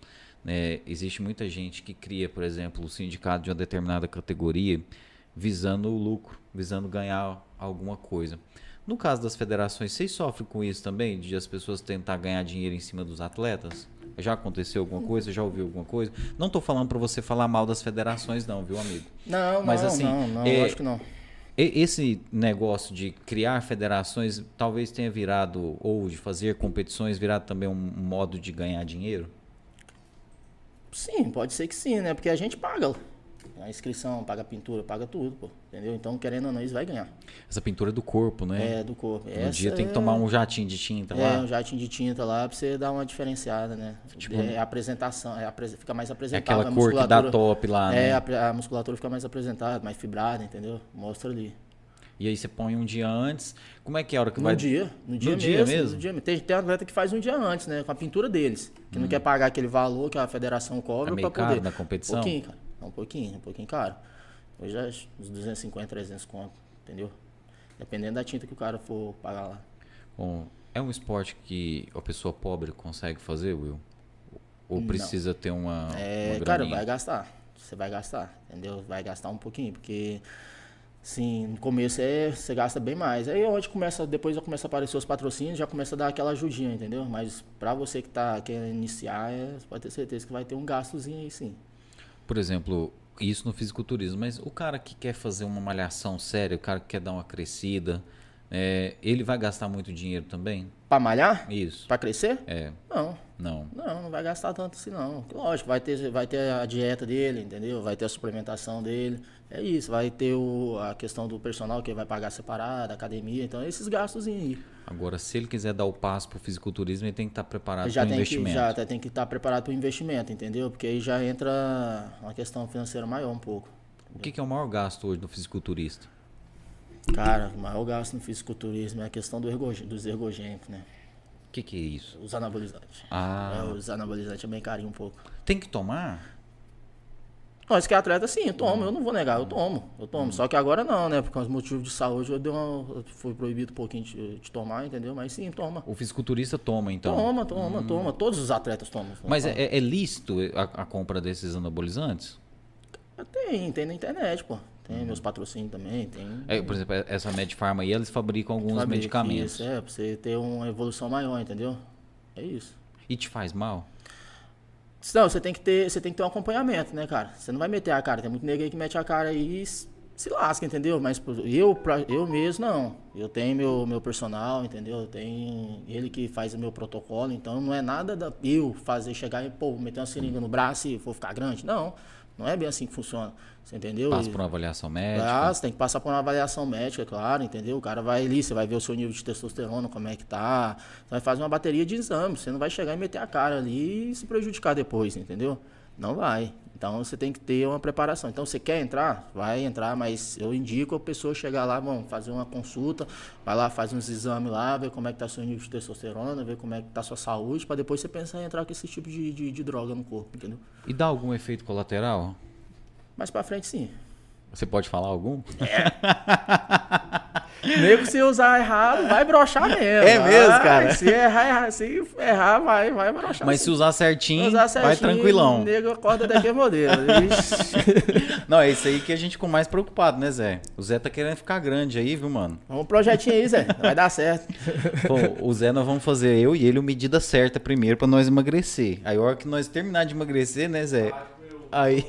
Né? Existe muita gente que cria, por exemplo, o sindicato de uma determinada categoria visando o lucro, visando ganhar alguma coisa. No caso das federações, vocês sofrem com isso também? De as pessoas tentar ganhar dinheiro em cima dos atletas? Já aconteceu alguma coisa? Já ouviu alguma coisa? Não estou falando para você falar mal das federações, não, viu, amigo? Não, Mas, não, assim, não, não, é, acho que não. Esse negócio de criar federações talvez tenha virado, ou de fazer competições, virado também um modo de ganhar dinheiro? Sim, pode ser que sim, né? Porque a gente paga a inscrição, paga a pintura, paga tudo, pô. Entendeu? Então, querendo ou não, isso vai ganhar. Essa pintura é do corpo, né? É, do corpo. No Essa dia tem que tomar um jatinho de tinta é, lá. É, um jatinho de tinta lá pra você dar uma diferenciada, né? Tipo, é a apresentação, é, fica mais apresentável. É aquela cor que dá top lá, é, né? É, a, a musculatura fica mais apresentada, mais fibrada, entendeu? Mostra ali. E aí você põe um dia antes. Como é que é a hora que no vai? Dia, no dia. No dia mesmo. mesmo? No dia. Tem, tem atleta que faz um dia antes, né? Com a pintura deles. Que hum. não quer pagar aquele valor que a federação cobra é meio pra poder. na competição? Um pouquinho, cara. É um pouquinho, um pouquinho caro. Hoje é uns 250, 300 conto, entendeu? Dependendo da tinta que o cara for pagar lá. Bom, é um esporte que a pessoa pobre consegue fazer, Will? Ou precisa Não. ter uma. É, uma cara, vai gastar. Você vai gastar, entendeu? Vai gastar um pouquinho, porque. Sim, no começo é, você gasta bem mais. Aí onde começa, depois já começa a aparecer os patrocínios, já começa a dar aquela ajudinha, entendeu? Mas para você que tá querendo iniciar, é, você pode ter certeza que vai ter um gastozinho aí sim. Por exemplo, isso no fisiculturismo, mas o cara que quer fazer uma malhação séria, o cara que quer dar uma crescida, é, ele vai gastar muito dinheiro também? Para malhar? Isso. Para crescer? É. Não. Não. Não, não vai gastar tanto assim não. Lógico, vai ter, vai ter a dieta dele, entendeu? Vai ter a suplementação dele. É isso, vai ter o, a questão do personal que ele vai pagar separado, academia, então esses gastos aí. Agora, se ele quiser dar o passo para o fisiculturismo, ele tem que estar tá preparado para o investimento. Que, já tem que estar tá preparado para o investimento, entendeu? Porque aí já entra uma questão financeira maior um pouco. Entendeu? O que, que, é o maior gasto hoje no fisiculturista? Cara, o maior gasto no fisiculturismo é a questão do ergo, dos ergogênicos, né? O que, que é isso? Os anabolizantes. Ah. É, os anabolizantes é bem carinho um pouco. Tem que tomar? Nós que é atleta, sim, eu tomo, eu não vou negar, eu tomo, eu tomo. Hum. Só que agora não, né? Por causa dos motivos de saúde, eu dei uma. Foi proibido um pouquinho de, de, tomar, entendeu? Mas sim, toma. O fisiculturista toma, então? Toma, toma, hum. toma. Todos os atletas tomam. Mas é, é, lícito a, a, compra desses anabolizantes? Tem, tem na internet, pô. Tem hum. meus patrocínios também, tem. É, por exemplo, essa Medfarma aí, eles fabricam alguns Fabrica, medicamentos. Isso, é, pra você ter uma evolução maior, entendeu? É isso. E te faz mal? Não, você tem que ter, você tem que ter um acompanhamento, né, cara? Você não vai meter a cara. Tem muito negro aí que mete a cara e se lasca, entendeu? Mas eu, pra, eu mesmo, não. Eu tenho meu, meu personal, entendeu? Tem ele que faz o meu protocolo, então não é nada da eu fazer, chegar e, pô, meter uma seringa no braço e vou ficar grande. Não. Não é bem assim que funciona. Você entendeu? Passa por uma avaliação médica. Ah, tem que passar por uma avaliação médica, claro, entendeu? O cara vai ali, você vai ver o seu nível de testosterona, como é que tá. Você vai fazer uma bateria de exames. Você não vai chegar e meter a cara ali e se prejudicar depois, entendeu? Não vai. Então você tem que ter uma preparação. Então você quer entrar? Vai entrar, mas eu indico a pessoa chegar lá, vamos fazer uma consulta, vai lá, faz uns exames lá, ver como é que tá seu nível de testosterona, ver como é que tá sua saúde, para depois você pensar em entrar com esse tipo de, de, de droga no corpo, entendeu? E dá algum efeito colateral? Mais para frente sim. Você pode falar algum? É. Nego, se usar errado, vai brochar mesmo. É mesmo, cara? Se errar, se errar vai, vai brochar. Mas se usar certinho, usar certinho, vai tranquilão. Nego acorda daqui modelo. Não, é isso aí que a gente ficou mais preocupado, né, Zé? O Zé tá querendo ficar grande aí, viu, mano? Um projetinho aí, Zé. Vai dar certo. Pô, o Zé nós vamos fazer, eu e ele, a medida certa primeiro pra nós emagrecer. Aí, a hora que nós terminar de emagrecer, né, Zé? Aí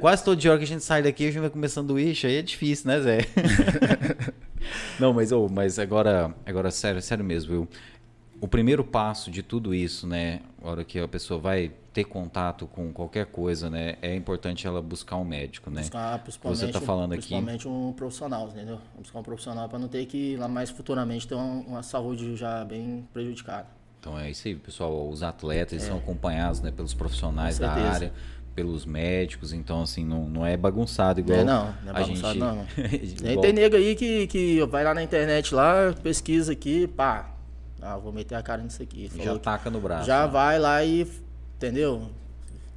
quase todo dia que a gente sai daqui, a gente vai comer sanduíche, aí é difícil, né, Zé? Não, mas, oh, mas agora, agora sério, sério mesmo, viu? O primeiro passo de tudo isso, né, a hora que a pessoa vai ter contato com qualquer coisa, né, é importante ela buscar um médico, né? Buscar, principalmente, Você tá falando principalmente aqui. um profissional, entendeu? Buscar um profissional para não ter que lá mais futuramente ter uma, uma saúde já bem prejudicada. Então é isso aí, pessoal. Os atletas é. são acompanhados né, pelos profissionais da área pelos médicos, então assim, não, não é bagunçado igual é, não, não é a gente. Não, igual... Tem nego aí que, que vai lá na internet lá, pesquisa aqui, pá. Ah, vou meter a cara nisso aqui. Já taca no braço. Já né? vai lá e. Entendeu?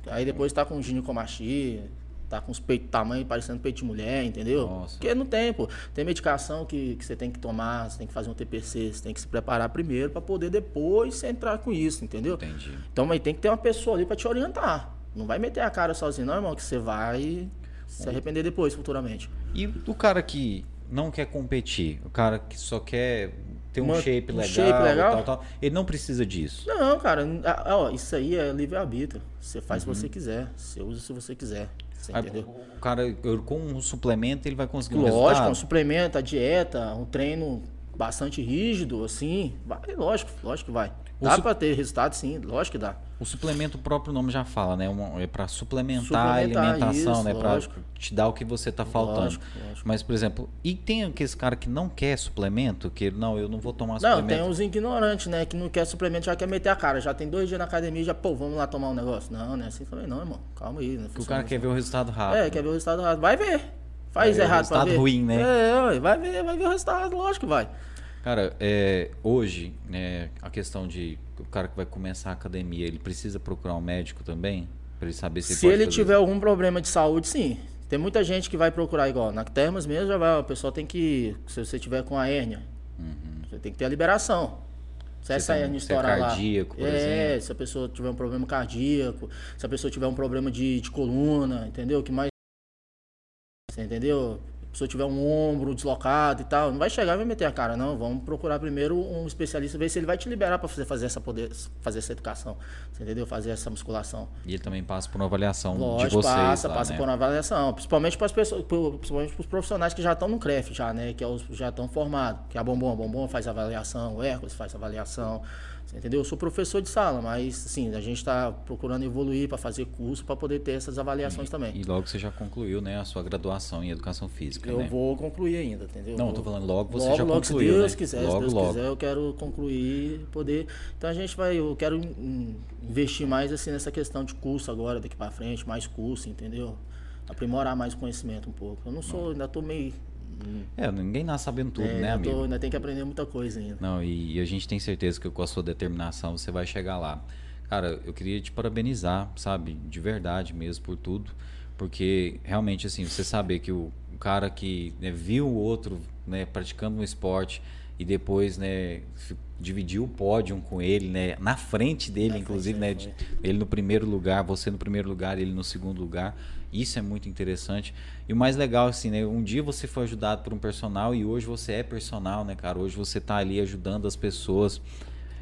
Aí depois tá com ginecomastia, tá com os peitos tamanho parecendo peito de mulher, entendeu? Nossa. Porque não tem, pô. Tem medicação que, que você tem que tomar, você tem que fazer um TPC, você tem que se preparar primeiro para poder depois entrar com isso, entendeu? Entendi. Então aí tem que ter uma pessoa ali para te orientar. Não vai meter a cara sozinho, não, irmão, que você vai se arrepender depois, futuramente. E o cara que não quer competir, o cara que só quer ter um Uma, shape legal, um shape legal? Tal, tal, ele não precisa disso. Não, cara, ó, isso aí é livre-arbítrio. Você faz uhum. se você quiser, você usa se você quiser. Você aí, entendeu? O cara, com um suplemento, ele vai conseguir um Lógico, resultado? um suplemento, a dieta, um treino bastante rígido, assim, vai, lógico, lógico que vai. Dá su... para ter resultado, sim, lógico que dá. O suplemento, o próprio nome já fala, né? é para suplementar, suplementar, a alimentação, isso, né? Para te dar o que você está faltando. Lógico, lógico. Mas, por exemplo, e tem aquele cara que não quer suplemento, que não, eu não vou tomar não, suplemento. Não, tem uns ignorantes, né? Que não quer suplemento, já quer meter a cara. Já tem dois dias na academia, já, pô, vamos lá tomar um negócio. Não, né? Assim também não, irmão. Calma aí. Né? o cara quer ver o resultado rápido. É, quer ver o resultado rápido. Vai ver. Faz errado para ver. Resultado ruim, né? É, vai ver, vai ver o resultado, lógico que vai. Cara, é, hoje, né, a questão de o cara que vai começar a academia, ele precisa procurar um médico também? Para ele saber se, se ele, ele tiver algum problema de saúde, sim. Tem muita gente que vai procurar igual. Na Termas mesmo, já vai, o pessoal tem que. Se você tiver com a hérnia, uhum. você tem que ter a liberação. Se essa hérnia estourar lá. cardíaco, por é, exemplo. se a pessoa tiver um problema cardíaco, se a pessoa tiver um problema de, de coluna, entendeu? Que mais. Você entendeu? Pessoa tiver um ombro deslocado e tal, não vai chegar e vai meter a cara, não. Vamos procurar primeiro um especialista, ver se ele vai te liberar para fazer, fazer essa poder, fazer essa educação, entendeu? Fazer essa musculação. E ele também passa por uma avaliação Lógico, de vocês. Passa, lá, passa né? por uma avaliação, principalmente para as pessoas, principalmente para os profissionais que já estão no CREF já, né? Que é já estão formados. Que é a Bombom, a Bombom faz avaliação, o Hércules faz avaliação. Entendeu? Eu sou professor de sala, mas assim, a gente está procurando evoluir para fazer curso para poder ter essas avaliações e, também. E logo você já concluiu, né, a sua graduação em educação física, Eu né? vou concluir ainda, entendeu? Não, estou falando logo você logo, já logo, concluiu, se Deus né? quiser, logo, se Deus logo. quiser, eu quero concluir, poder. Então a gente vai, eu quero investir mais assim nessa questão de curso agora daqui para frente, mais curso, entendeu? Aprimorar mais o conhecimento um pouco. Eu não sou, ainda estou meio é, ninguém nasce sabendo tudo, é, né, amigo? Tô, ainda tem que aprender muita coisa ainda. Não, e, e, a gente tem certeza que com a sua determinação você vai chegar lá. Cara, eu queria te parabenizar, sabe? De verdade mesmo, por tudo. Porque realmente, assim, você saber que o, o cara que né, viu o outro né, praticando um esporte e depois né, dividiu o pódio com ele, né, na frente dele, na inclusive, frente, né, ele no primeiro lugar, você no primeiro lugar, ele no segundo lugar. Isso é muito interessante. E o mais legal, assim, né? Um dia você foi ajudado por um personal e hoje você é personal, né, cara? Hoje você está ali ajudando as pessoas.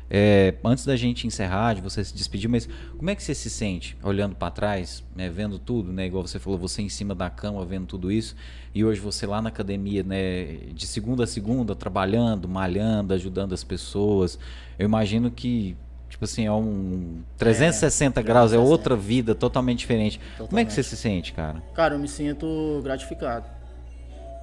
É, antes da gente encerrar, de você se despedir, mas como é que você se sente olhando para trás, né, vendo tudo, né, igual você falou, você em cima da cama vendo tudo isso, e hoje você lá na academia, né, de segunda a segunda, trabalhando, malhando, ajudando as pessoas. Eu imagino que Tipo assim, é um 360 é, graus, 360. é outra vida totalmente diferente. Totalmente. Como é que você se sente, cara? Cara, eu me sinto gratificado.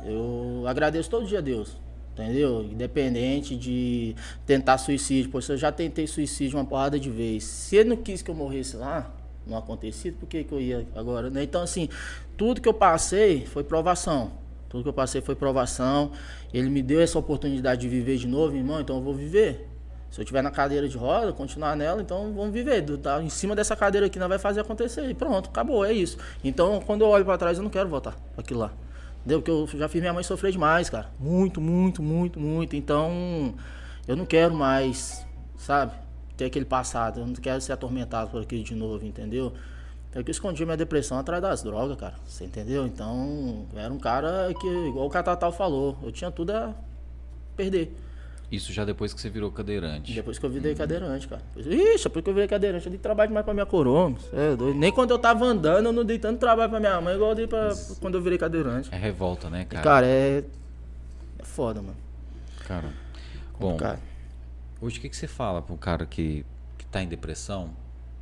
Eu agradeço todo dia a Deus, entendeu? Independente de tentar suicídio, pois eu já tentei suicídio uma porrada de vezes. Se ele não quis que eu morresse lá, não acontecido, por que, que eu ia agora? Né? Então, assim, tudo que eu passei foi provação. Tudo que eu passei foi provação. Ele me deu essa oportunidade de viver de novo, irmão, então eu vou viver. Se eu estiver na cadeira de roda, continuar nela, então vamos viver. Tá? Em cima dessa cadeira aqui, nós vai fazer acontecer. E pronto, acabou, é isso. Então, quando eu olho para trás, eu não quero voltar para aquilo lá. Entendeu? Porque eu já fiz minha mãe sofrer demais, cara. Muito, muito, muito, muito. Então, eu não quero mais, sabe? Ter aquele passado. Eu não quero ser atormentado por aquilo de novo, entendeu? É que escondi minha depressão atrás das drogas, cara. Você entendeu? Então, era um cara que, igual o Catatal falou, eu tinha tudo a perder. Isso já depois que você virou cadeirante. Depois que eu virei uhum. cadeirante, cara. Ixi, porque eu virei cadeirante, eu dei trabalho demais pra minha coroa. É Nem quando eu tava andando, eu não dei tanto trabalho pra minha mãe, igual eu dei pra, quando eu virei cadeirante. É revolta, né, cara? E, cara, é. É foda, mano. Cara. Bom, hoje o que, que você fala pro cara que, que tá em depressão?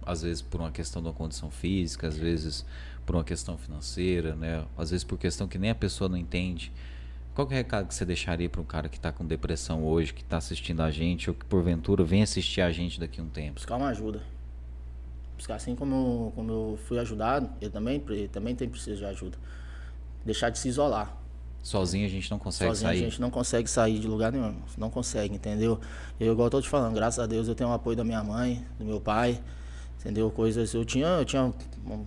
Às vezes por uma questão de uma condição física, às vezes por uma questão financeira, né? Às vezes por questão que nem a pessoa não entende. Qual é o recado que você deixaria para um cara que está com depressão hoje, que está assistindo a gente, ou que porventura vem assistir a gente daqui a um tempo? Buscar uma ajuda. Buscar assim como eu, como eu fui ajudado, ele também, ele também tem preciso de ajuda. Deixar de se isolar. Sozinho a gente não consegue Sozinho sair. a gente não consegue sair de lugar nenhum. Não consegue, entendeu? Eu, igual eu tô te falando, graças a Deus eu tenho o apoio da minha mãe, do meu pai. Entendeu? Coisas. Eu tinha, eu tinha,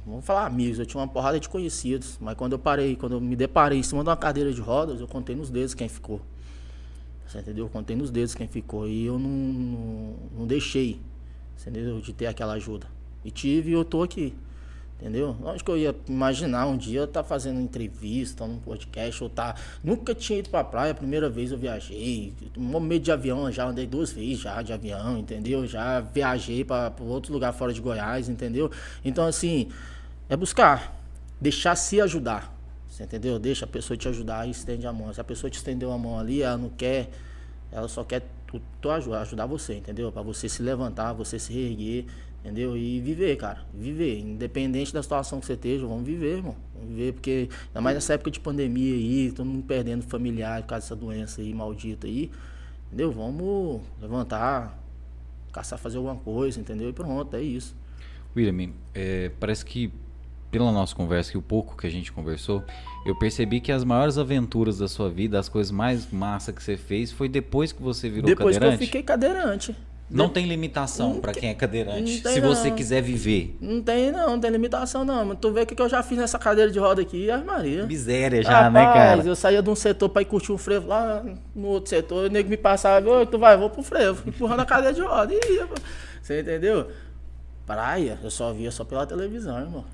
vamos falar amigos, eu tinha uma porrada de conhecidos. Mas quando eu parei, quando eu me deparei em cima de uma cadeira de rodas, eu contei nos dedos quem ficou. Você entendeu? Eu contei nos dedos quem ficou. E eu não, não, não deixei, entendeu? De ter aquela ajuda. E tive e eu tô aqui. Entendeu? Lógico que eu ia imaginar um dia estar tá fazendo entrevista num podcast, ou tá. Nunca tinha ido pra praia, primeira vez eu viajei. Um medo de avião, já andei duas vezes já de avião, entendeu? Já viajei para outro lugar fora de Goiás, entendeu? Então, assim, é buscar, deixar se ajudar. Você entendeu? Deixa a pessoa te ajudar e estende a mão. Se a pessoa te estendeu a mão ali, ela não quer, ela só quer tu, tu ajudar, ajudar você, entendeu? Para você se levantar, você se reerguer, Entendeu? E viver, cara. Viver. Independente da situação que você esteja, vamos viver, irmão. Vamos viver, porque ainda mais nessa época de pandemia aí, todo mundo perdendo familiar por causa dessa doença aí maldita aí. Entendeu? Vamos levantar, caçar, fazer alguma coisa, entendeu? E pronto, é isso. William, é, parece que pela nossa conversa e o pouco que a gente conversou, eu percebi que as maiores aventuras da sua vida, as coisas mais massa que você fez, foi depois que você virou depois cadeirante? Depois que eu fiquei cadeirante. Não tem limitação para quem é cadeirante, se não. você quiser viver. Não tem, não, não tem limitação, não. Mas tu vê o que, que eu já fiz nessa cadeira de roda aqui, ai Maria. Miséria já, né, Rapaz, né, cara? Eu saía de um setor para ir curtir um frevo lá no outro setor, o nego me passava, oi, tu vai, vou pro frevo, empurrando a cadeira de roda. E ia, você entendeu? Praia, eu só via só pela televisão, irmão.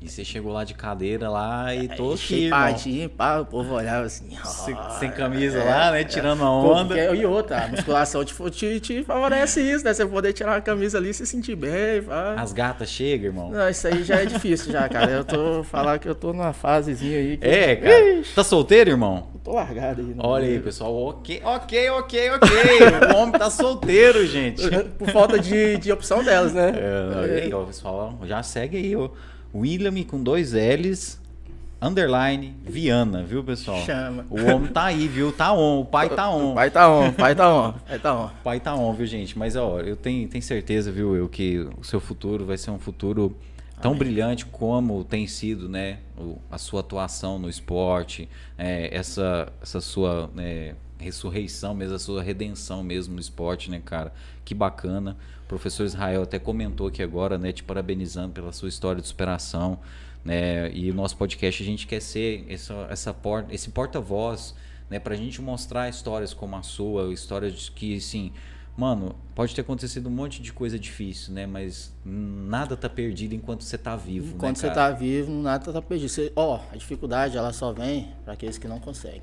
E você chegou lá de cadeira lá e tô aqui, pá, o povo olhava assim. Sem, sem camisa é, lá, né? Tirando a onda. Pô, e outra, a musculação te, te, te, favorece isso, né? Você poder tirar a camisa ali e se sentir bem. Pá. As gatas chegam, irmão. Não, isso aí já é difícil já, cara. Eu tô falar que eu tô numa fasezinha aí. Que... É, cara. Ixi. Tá solteiro, irmão? Eu tô largado aí. Olha aí, pessoal. Ok, ok, ok, ok. o homem tá solteiro, gente. Por falta de, de opção delas, né? É, aí, ó, pessoal, já segue aí, ó. William com dois L's, underline, Viana, viu, pessoal? Chama. O homem tá aí, viu? Tá on, o pai tá on. O pai tá on, o pai tá on, pai tá on. O pai tá on, viu, gente? Mas, ó, eu tenho, tenho certeza, viu, eu, que o seu futuro vai ser um futuro tão Amém. brilhante como tem sido, né, a sua atuação no esporte, é, essa, essa sua né, ressurreição mesmo, a sua redenção mesmo no esporte, né, cara? Que bacana. O professor Israel até comentou aqui agora, né, te parabenizando pela sua história de superação, Né? E o nosso podcast a gente quer ser essa, essa porta, esse porta-voz né? para a gente mostrar histórias como a sua, histórias que, assim, mano, pode ter acontecido um monte de coisa difícil, né? Mas nada tá perdido enquanto você tá vivo. Né, enquanto né, você tá vivo, nada tá perdido. Você, ó, a dificuldade ela só vem para aqueles que não conseguem.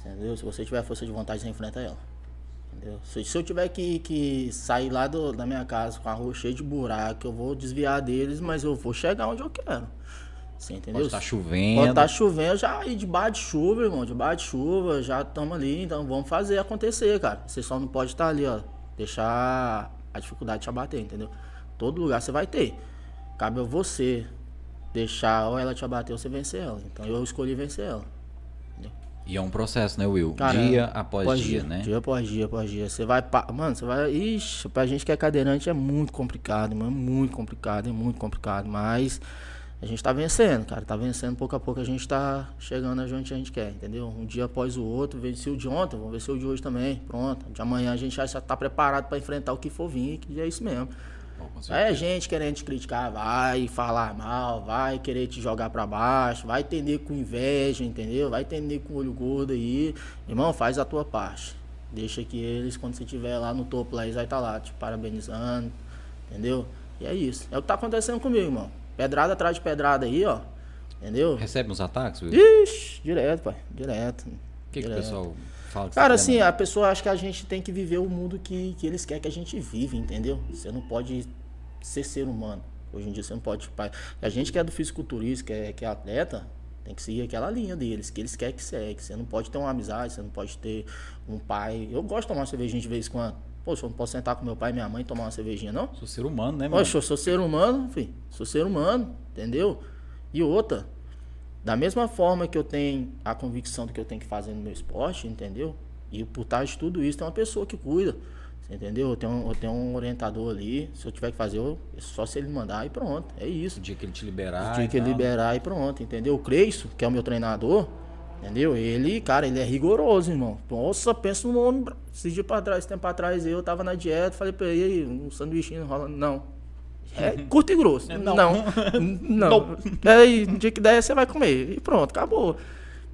Entendeu? Se você tiver força de vontade, você enfrenta ela. Entendeu? Se, se eu tiver que, que sair lá do, da minha casa com a rua cheia de buraco, eu vou desviar deles, mas eu vou chegar onde eu quero. Você entendeu? Pode estar tá chovendo. Pode estar tá chovendo, já aí debaixo de chuva, irmão. Debaixo de chuva, já estamos ali, então vamos fazer acontecer, cara. Você só não pode estar tá ali, ó. Deixar a dificuldade te abater, entendeu? Todo lugar você vai ter. Cabe a você deixar ou ela te abater ou você vencer ela. Então eu escolhi vencer ela. E é um processo, né, Will? Cara, dia após, após dia, dia, né? Dia após dia, após dia. Você vai. Mano, você vai. Ixi, pra gente que é cadeirante é muito complicado, mano. É muito complicado, é muito complicado. Mas a gente tá vencendo, cara. Tá vencendo pouco a pouco, a gente tá chegando onde a gente quer, entendeu? Um dia após o outro, venci o de ontem, vamos vencer o de hoje também. Pronto. De amanhã a gente já tá preparado para enfrentar o que for vir, que é isso mesmo. É gente querendo te criticar, vai falar mal, vai querer te jogar para baixo, vai entender com inveja, entendeu? Vai entender com olho gordo aí. Irmão, faz a tua parte. Deixa que eles, quando você estiver lá no topo, lá, eles vai estar tá lá te parabenizando, entendeu? E é isso. É o que tá acontecendo comigo, irmão. Pedrada atrás de pedrada aí, ó. Entendeu? Recebe uns ataques, Will? Ixi, direto, pai. Direto. O que, que o pessoal? Cara, assim, a pessoa acha que a gente tem que viver o mundo que, que eles querem que a gente vive, entendeu? Você não pode ser ser humano. Hoje em dia você não pode. A gente que é do fisiculturismo, que é, que é atleta, tem que seguir aquela linha deles, que eles querem que segue. Você não pode ter uma amizade, você não pode ter um pai. Eu gosto de tomar uma cervejinha de vez em quando. Pô, eu não posso sentar com meu pai e minha mãe e tomar uma cervejinha, não? Sou ser humano, né, mano? Poxa, eu sou ser humano, filho. Sou ser humano, entendeu? E outra, da mesma forma que eu tenho a convicção do que eu tenho que fazer no meu esporte, entendeu? E por trás de tudo isso tem uma pessoa que cuida. Entendeu? Eu tenho, eu tenho um orientador ali. Se eu tiver que fazer, eu, é só se ele mandar e pronto. É isso. O dia que ele te liberar. O dia que ele liberar e pronto, entendeu? O Creiço, que é o meu treinador, Entendeu? Ele, cara, ele é rigoroso, irmão. Nossa, pensa no homem. Esse dia pra trás, tempo atrás, eu tava na dieta, falei pra ele, um sanduichinho rolando. Não. É curto e grosso. É, não. Não. não. não. Aí, no dia que der, você vai comer. E pronto, acabou.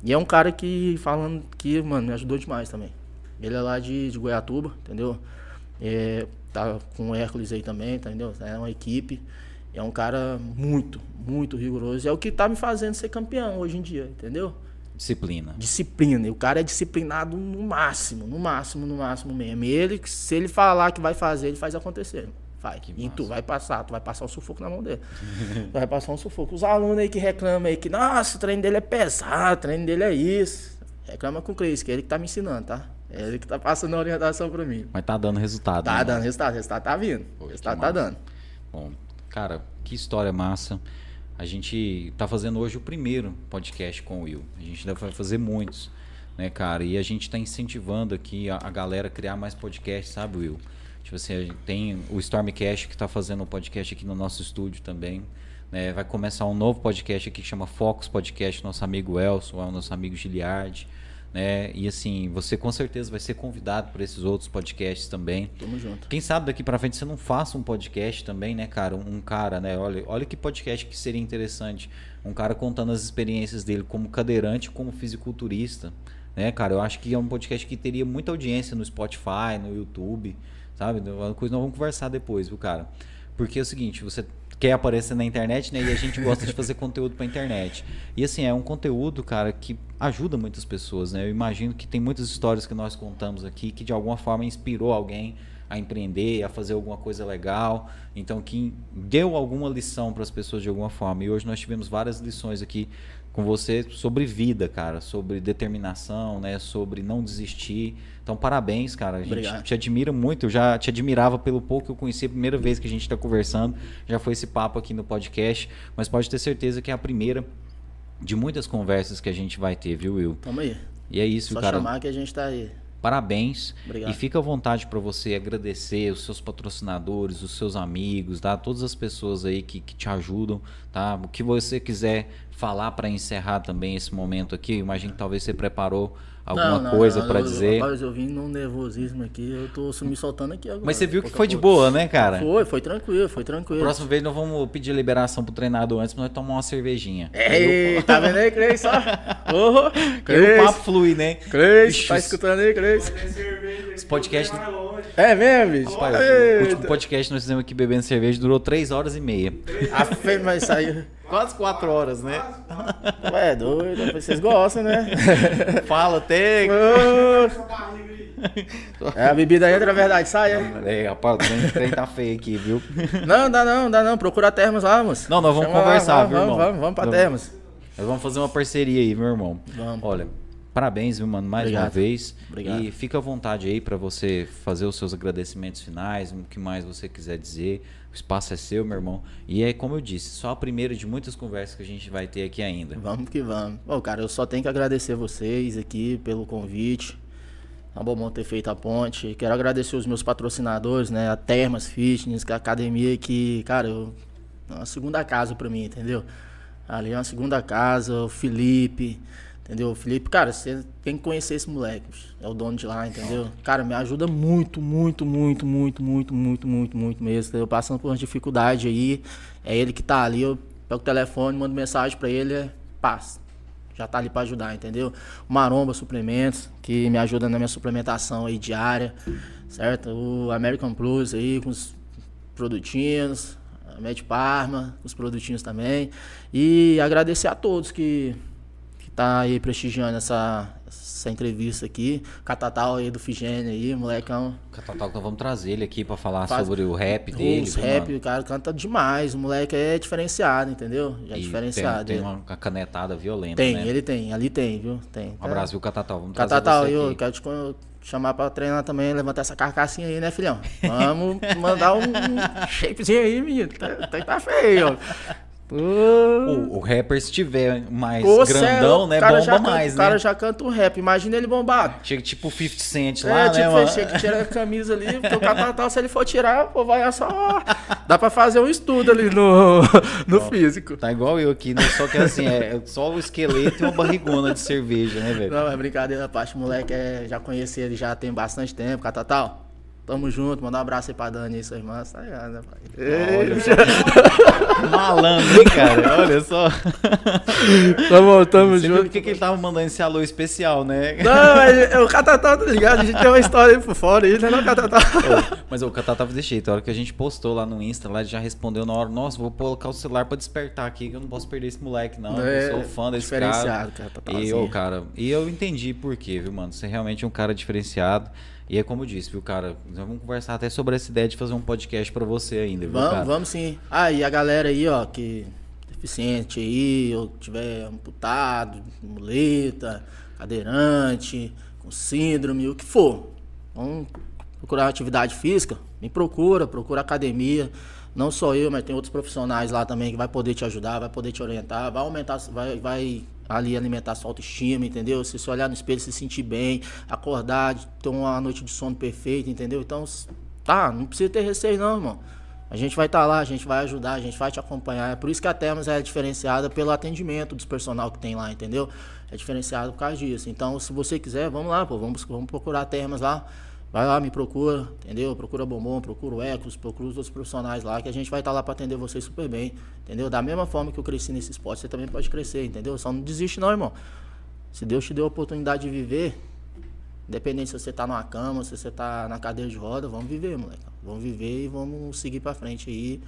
E é um cara que, falando que, mano, me ajudou demais também. Ele é lá de, de Goiatuba, entendeu? É, tá com o Hércules aí também, entendeu? É uma equipe. É um cara muito, muito rigoroso. É o que tá me fazendo ser campeão hoje em dia, entendeu? Disciplina. Disciplina. E o cara é disciplinado no máximo, no máximo, no máximo mesmo. Ele, se ele falar que vai fazer, ele faz acontecer. Vai. Que e massa. tu vai passar, tu vai passar um sufoco na mão dele. tu vai passar um sufoco. Os alunos aí que reclamam aí que, nossa, o treino dele é pesado, o treino dele é isso. Reclama com o Cris, que é ele que tá me ensinando, tá? É ele que tá passando a orientação pra mim. Mas tá dando resultado. Tá né, dando resultado, o resultado tá vindo. o resultado tá dando. Bom, cara, que história massa. A gente está fazendo hoje o primeiro podcast com o Will. A gente ainda vai fazer muitos, né, cara? E a gente está incentivando aqui a, a, galera a criar mais podcasts, sabe, Will? Tipo assim, tem o Stormcast que está fazendo um podcast aqui no nosso estúdio também. Né? Vai começar um novo podcast aqui que chama Focus Podcast, nosso amigo Elson, é o nosso amigo Giliardi né? E assim, você com certeza vai ser convidado por esses outros podcasts também. Tamo junto. Quem sabe daqui para frente você não faça um podcast também, né, cara? Um, um, cara, né? Olha, olha que podcast que seria interessante. Um cara contando as experiências dele como cadeirante, como fisiculturista, né, cara? Eu acho que é um podcast que teria muita audiência no Spotify, no YouTube, sabe? Uma coisa nós vamos conversar depois, viu, cara? Porque é o seguinte, você quer aparecer na internet, né? E a gente gosta de fazer conteúdo para internet. E assim, é um conteúdo, cara, que ajuda muitas pessoas, né? Eu imagino que tem muitas histórias que nós contamos aqui que de alguma forma inspirou alguém a empreender, a fazer alguma coisa legal. Então, que deu alguma lição para as pessoas de alguma forma. E hoje nós tivemos várias lições aqui com você sobre vida, cara, sobre determinação, né, sobre não desistir. Então, parabéns, cara. A gente Obrigado. te admira muito. Eu já te admirava pelo pouco que eu conheci. A primeira vez que a gente está conversando, já foi esse papo aqui no podcast. Mas pode ter certeza que é a primeira de muitas conversas que a gente vai ter, viu, Will? Tamo aí. E é isso, Só cara. Só chamar que a gente tá aí. parabéns. Obrigado. E fica à vontade para você agradecer os seus patrocinadores, os seus amigos, tá? Todas as pessoas aí que, que te ajudam, tá? O que você quiser falar para encerrar também esse momento aqui, eu imagino que talvez você preparou alguma não, não, coisa para dizer. Rapaz, eu vim num nervosismo aqui, eu tô me soltando aqui agora. Mas você viu que foi de boa, né, cara? Foi, foi tranquilo, foi tranquilo. Próxima vez nós vamos pedir liberação pro treinador antes pra nós tomar uma cervejinha. Ei, tá vendo aí, Cleis? Só. Oh, Cleis. o papo flui, né? Cleis, tá escutando aí, Cleis? Esse podcast... É mesmo, bicho? Pai, o último podcast nós fizemos aqui bebendo cerveja durou 3 horas e meia. A mas saiu... Quase quatro horas, né? Ué, é doido, vocês gostam, né? Fala, tem. É, a bebida entra, a verdade sai, é? É, rapaz, o trem tá feio aqui, viu? Não, dá não, dá não. Procura termos lá, moço. Não, nós vamos Chama conversar, lá, viu, irmão? Vamos, vamos pra termos. Nós vamos fazer uma parceria aí, meu irmão. Vamos. Olha, parabéns, viu, mano, mais Obrigado. uma vez. Obrigado. E fica à vontade aí para você fazer os seus agradecimentos finais, o que mais você quiser dizer. O espaço é seu, meu irmão. E é como eu disse, só a primeira de muitas conversas que a gente vai ter aqui ainda. Vamos que vamos. Bom, cara, eu só tenho que agradecer vocês aqui pelo convite. É um bom ter feito a ponte. Quero agradecer os meus patrocinadores, né? A Termas Fitness, é a academia que, cara, eu, é uma segunda casa para mim, entendeu? Ali é uma segunda casa, o Felipe, Entendeu? Felipe, cara, você tem que conhecer esse moleque. É o dono de lá, entendeu? Cara, me ajuda muito, muito, muito, muito, muito, muito, muito, muito mesmo. Entendeu? Passando por uma dificuldade aí. É ele que tá ali, eu pego o telefone, mando mensagem pra ele, é paz. Já tá ali pra ajudar, entendeu? Maromba Suplementos, que me ajuda na minha suplementação aí diária, certo? O American Plus aí, com os produtinhos. A Med Parma, os produtinhos também. E agradecer a todos que tá aí prestigiando essa, essa entrevista aqui. Catatal aí do Figênio aí, molecão. Catatal, então vamos trazer ele aqui para falar Faz, sobre o rap dele. Os rap, o cara canta demais. O moleque é diferenciado, entendeu? Já é diferenciado. Tem, tem uma canetada violenta, Tem, né? ele tem, ali tem, viu? Tem. Um abraço, viu, Catatal? Vamos Catatal, trazer eu quero te chamar pra treinar também, levantar essa carcassinha aí, né, filhão? Vamos mandar um shapezinho aí, menino. Tá, tá, tá feio, ó. O, o, rapper, se tiver mais Ô, grandão, né? Bomba canta, mais, né? O cara já canta o rap. Imagina ele bombado. Chega tipo 50 Cent é, lá, é, tipo, né, Chega que tira a camisa ali, porque o catatá, se ele for tirar, pô, vai só... Dá pra fazer um estudo ali no, no físico. Tá igual eu aqui, né? Só que assim, é só o esqueleto e uma barrigona de cerveja, né, velho? Não, é brincadeira, parte. O moleque é, já conheci ele já tem bastante tempo, catatal. Tamo junto, mandar um abraço aí pra Dani e sua irmã, tá ligado, né, pai? Malandro, hein, cara? Olha só. Tamo, tamo Você junto. Por que, que ele tava mandando esse alô especial, né? Não, é, é o Catatá, tá ligado? A gente tem uma história aí por fora aí, né, não, Catatá? Oh, mas o Catatá desse jeito. A hora que a gente postou lá no Insta, lá ele já respondeu na hora: Nossa, vou colocar o celular pra despertar aqui, que eu não posso perder esse moleque, não. É, eu sou fã desse diferenciado, cara. cara e, eu, cara, e eu entendi por quê, viu, mano? Você é realmente um cara diferenciado. E é como eu disse, viu, cara? Nós vamos conversar até sobre essa ideia de fazer um podcast para você ainda, viu, vamos, cara? Vamos sim. Ah, e a galera aí, ó, que deficiente aí, ou tiver amputado, muleta, cadeirante, com síndrome, o que for. Vamos procurar atividade física, me procura, procura academia. Não só eu, mas tem outros profissionais lá também que vai poder te ajudar, vai poder te orientar, vai aumentar, vai, vai ali alimentar sua autoestima, entendeu? Se você olhar no espelho, se sentir bem, acordar, ter uma noite de sono perfeita, entendeu? Então, tá, não precisa ter receio não, irmão. A gente vai estar tá lá, a gente vai ajudar, a gente vai te acompanhar. É por isso que a Termas é diferenciada pelo atendimento dos personal que tem lá, entendeu? É diferenciado por causa disso. Então, se você quiser, vamos lá, pô, vamos, vamos procurar Termas lá. Vai lá, me procura, entendeu? Procura Bombom, procura o Ecos, procura os outros profissionais lá, que a gente vai estar tá lá para atender vocês super bem, entendeu? Da mesma forma que eu cresci nesse esporte, você também pode crescer, entendeu? Só não desiste não, irmão. Se Deus te deu a oportunidade de viver, independente se você tá numa cama, se você tá na cadeira de roda, vamos viver, moleque. Vamos viver e vamos seguir para frente aí,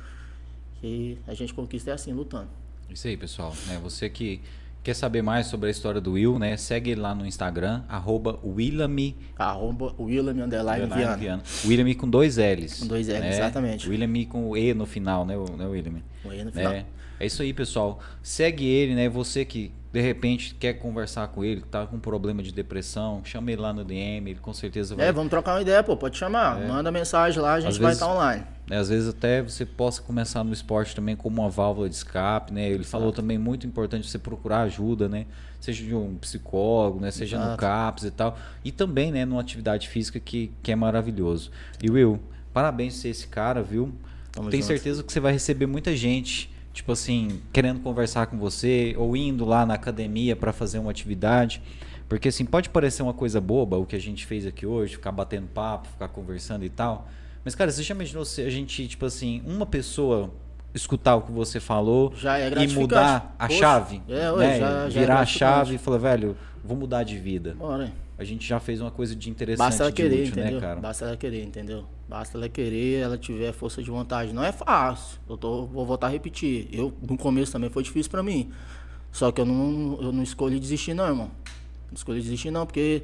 que a gente conquista é assim, lutando. Isso aí, pessoal. É, você que Quer saber mais sobre a história do Will, né? Segue lá no Instagram, arroba Willamy. Arroba Willamy underline Viana. Viana. Willamy com dois L's. Com dois L's, né? exatamente. Willamy com E no final, né, né Willamy? E no final. É, é isso aí, pessoal. Segue ele, né? Você que de repente quer conversar com ele, tá com problema de depressão, chama ele lá no DM, ele com certeza vai. É, vamos trocar uma ideia, pô, pode chamar. É. Manda mensagem lá, a gente às vai estar tá online. Né, às vezes até você possa começar no esporte também como uma válvula de escape, né? Ele Exato. falou também muito importante você procurar ajuda, né? Seja de um psicólogo, né? Seja Exato. no CAPS e tal. E também, né, numa atividade física que, que é maravilhoso. E Will, parabéns por ser esse cara, viu? Tamo Tenho junto. certeza que você vai receber muita gente tipo assim, querendo conversar com você ou indo lá na academia para fazer uma atividade. Porque assim, pode parecer uma coisa boba o que a gente fez aqui hoje, ficar batendo papo, ficar conversando e tal. Mas cara, você já imaginou se a gente, tipo assim, uma pessoa escutar o que você falou é e mudar a Poxa, chave, é, né? já, já é virar é a chave e falar, velho, vou mudar de vida. Bora. A gente já fez uma coisa de interessante, Basta ela querer, útil, né, entendeu? né? Basta ela querer, entendeu? Basta ela querer, ela tiver força de vontade. Não é fácil. Eu tô, vou voltar a repetir. Eu, no começo também foi difícil para mim. Só que eu não, eu não escolhi desistir, não, irmão. Não escolhi desistir, não, porque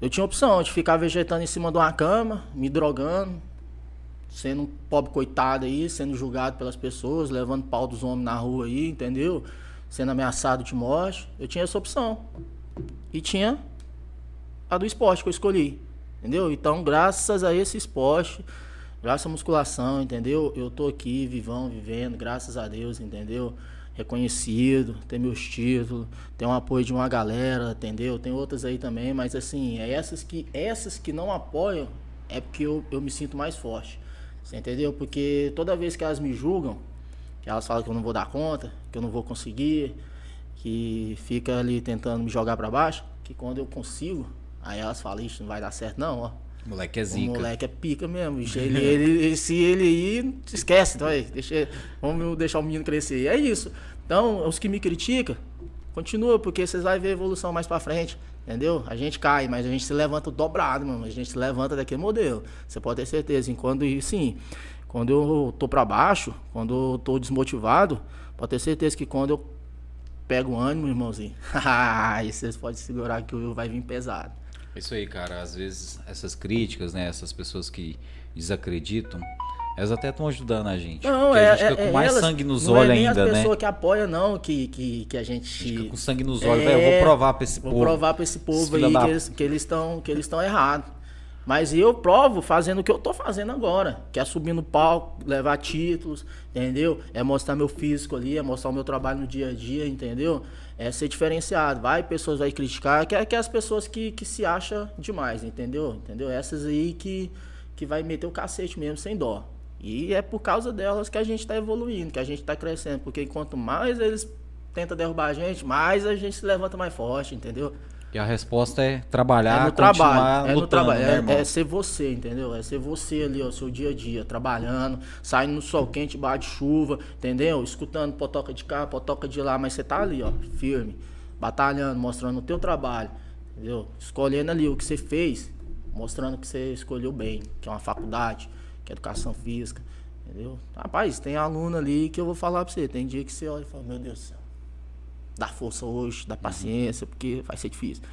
eu tinha opção de ficar vegetando em cima de uma cama, me drogando, sendo um pobre coitado aí, sendo julgado pelas pessoas, levando pau dos homens na rua aí, entendeu? Sendo ameaçado de morte. Eu tinha essa opção. E tinha a do esporte que eu escolhi. Entendeu? Então, graças a esse esporte, graças à musculação, entendeu? Eu tô aqui, vivão, vivendo, graças a Deus, entendeu? Reconhecido, tem meus títulos, tem um apoio de uma galera, entendeu? Tem outras aí também, mas assim, é essas que, essas que não apoiam é porque eu, eu me sinto mais forte. Você entendeu? Porque toda vez que elas me julgam, que elas falam que eu não vou dar conta, que eu não vou conseguir, que fica ali tentando me jogar para baixo, que quando eu consigo, Aí elas falam, isso não vai dar certo não, ó. Moleque é zica. O moleque é pica mesmo, bicho. Ele, ele, se ele ir, esquece, então aí, deixa, vamos deixar o menino crescer. É isso. Então, os que me criticam, continua, porque vocês vão ver evolução mais pra frente. Entendeu? A gente cai, mas a gente se levanta dobrado, mano. A gente se levanta daquele modelo. Você pode ter certeza. Enquanto, sim, quando eu tô pra baixo, quando eu tô desmotivado, pode ter certeza que quando eu pego o ânimo, irmãozinho, aí vocês podem segurar que o vai vir pesado. Isso aí, cara. Às vezes essas críticas, né? Essas pessoas que desacreditam, elas até estão ajudando a gente. Não, é, a gente fica é, com mais elas, sangue nos olhos é ainda, né? Não é pessoa que apoia, não, que, que, que a gente... A gente fica com sangue nos olhos. É, eu vou provar pra esse vou povo. Vou provar pra esse povo aí da... que eles estão que eles estão errados. Mas eu provo fazendo o que eu tô fazendo agora, que é subir no palco, levar títulos, entendeu? É mostrar meu físico ali, é mostrar o meu trabalho no dia a dia, entendeu? É ser diferenciado. Vai, pessoas vai criticar, que é, que é as pessoas que, que se acham demais, entendeu? Entendeu? Essas aí que, que vai meter o cacete mesmo, sem dó. E é por causa delas que a gente está evoluindo, que a gente está crescendo. Porque quanto mais eles tentam derrubar a gente, mais a gente se levanta mais forte, entendeu? E a resposta é trabalhar, é no trabalho, é no trabalho, né, é, é, ser você, entendeu? É ser você ali, ó, seu dia a dia, trabalhando, saindo no sol quente, bate chuva, entendeu? Escutando potoca de cá, potoca de lá, mas você tá ali, ó, firme, batalhando, mostrando o teu trabalho, entendeu? Escolhendo ali o que você fez, mostrando que você escolheu bem, que é uma faculdade, que é educação física, entendeu? Rapaz, tem aluno ali que eu vou falar pra você, tem dia que você olha e fala, meu Deus do céu dá força hoje, dá paciência, porque vai ser difícil.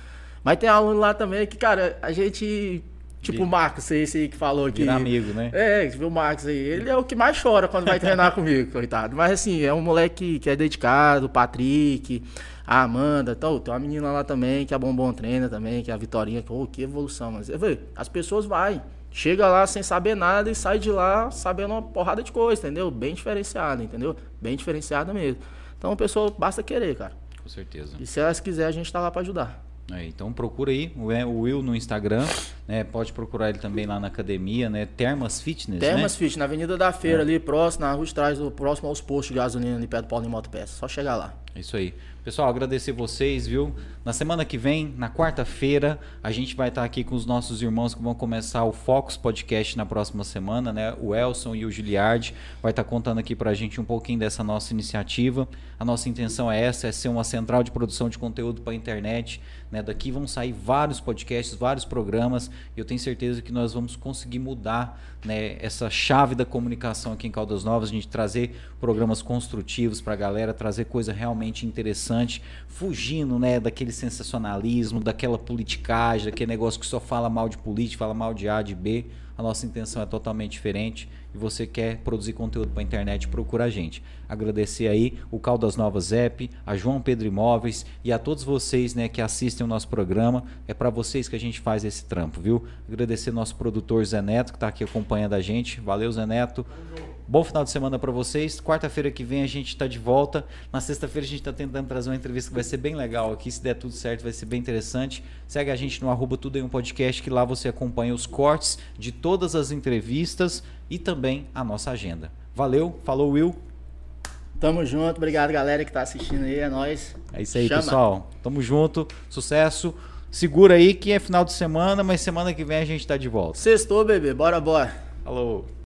Mas tem aluno lá também que, cara, a gente. Tipo o Marcos, esse aí que falou aqui. Vira amigo, né? É, viu o Marcos aí. Ele é o que mais chora quando vai treinar comigo, coitado. Mas assim, é um moleque que é dedicado, o Patrick, a Amanda. Então, tem uma menina lá também, que é a Bombom treina também, que é a Vitorinha. Que, oh, que evolução, mas as pessoas vai. Chega lá sem saber nada e sai de lá sabendo uma porrada de coisa, entendeu? Bem diferenciada, entendeu? Bem diferenciada mesmo. Então a pessoa basta querer, cara. Com certeza. E se elas quiserem, a gente tá lá para ajudar. É, então procura aí o Will no Instagram, né? Pode procurar ele também lá na academia, né? Termas Fitness, Termas né? Fitness, na Avenida da Feira é. ali, próximo, na rua de trás, próximo aos postos de gasolina ali perto do Paulo Moto Peça. Só chegar lá. É isso aí. Pessoal, agradecer vocês, viu? Na semana que vem, na quarta-feira, a gente vai estar aqui com os nossos irmãos que vão começar o Focus Podcast na próxima semana, né? O Elson e o Giliard vai estar contando aqui pra gente um pouquinho dessa nossa iniciativa. A nossa intenção é essa, é ser uma central de produção de conteúdo para a internet, né? Daqui vão sair vários podcasts, vários programas, e eu tenho certeza que nós vamos conseguir mudar, né, essa chave da comunicação aqui em Caldas Novas, a gente trazer programas construtivos para a galera, trazer coisa realmente interessante fugindo né, daquele sensacionalismo, daquela politicagem, daquele negócio que só fala mal de política, fala mal de A, de B. a nossa intenção é totalmente diferente e você quer produzir conteúdo para a internet, procura a gente. Agradecer aí o Caldas Novas App, a João Pedro Imóveis e a todos vocês né, que assistem o nosso programa. É para vocês que a gente faz esse trampo, viu? Agradecer nosso produtor Zé Neto, que está aqui acompanhando a gente. Valeu, Zé Neto. Bom final de semana para vocês. Quarta-feira que vem a gente está de volta. Na sexta-feira a gente está tentando trazer uma entrevista que vai ser bem legal aqui. Se der tudo certo, vai ser bem interessante. Segue a gente no arroba Tudo em um Podcast, que lá você acompanha os cortes de todas as entrevistas e também a nossa agenda. Valeu, falou Will. Tamo junto, obrigado galera que tá assistindo aí, é nóis. É isso aí, Chama. pessoal. Tamo junto, sucesso. Segura aí que é final de semana, mas semana que vem a gente tá de volta. Sextou, bebê, bora, bora. Falou.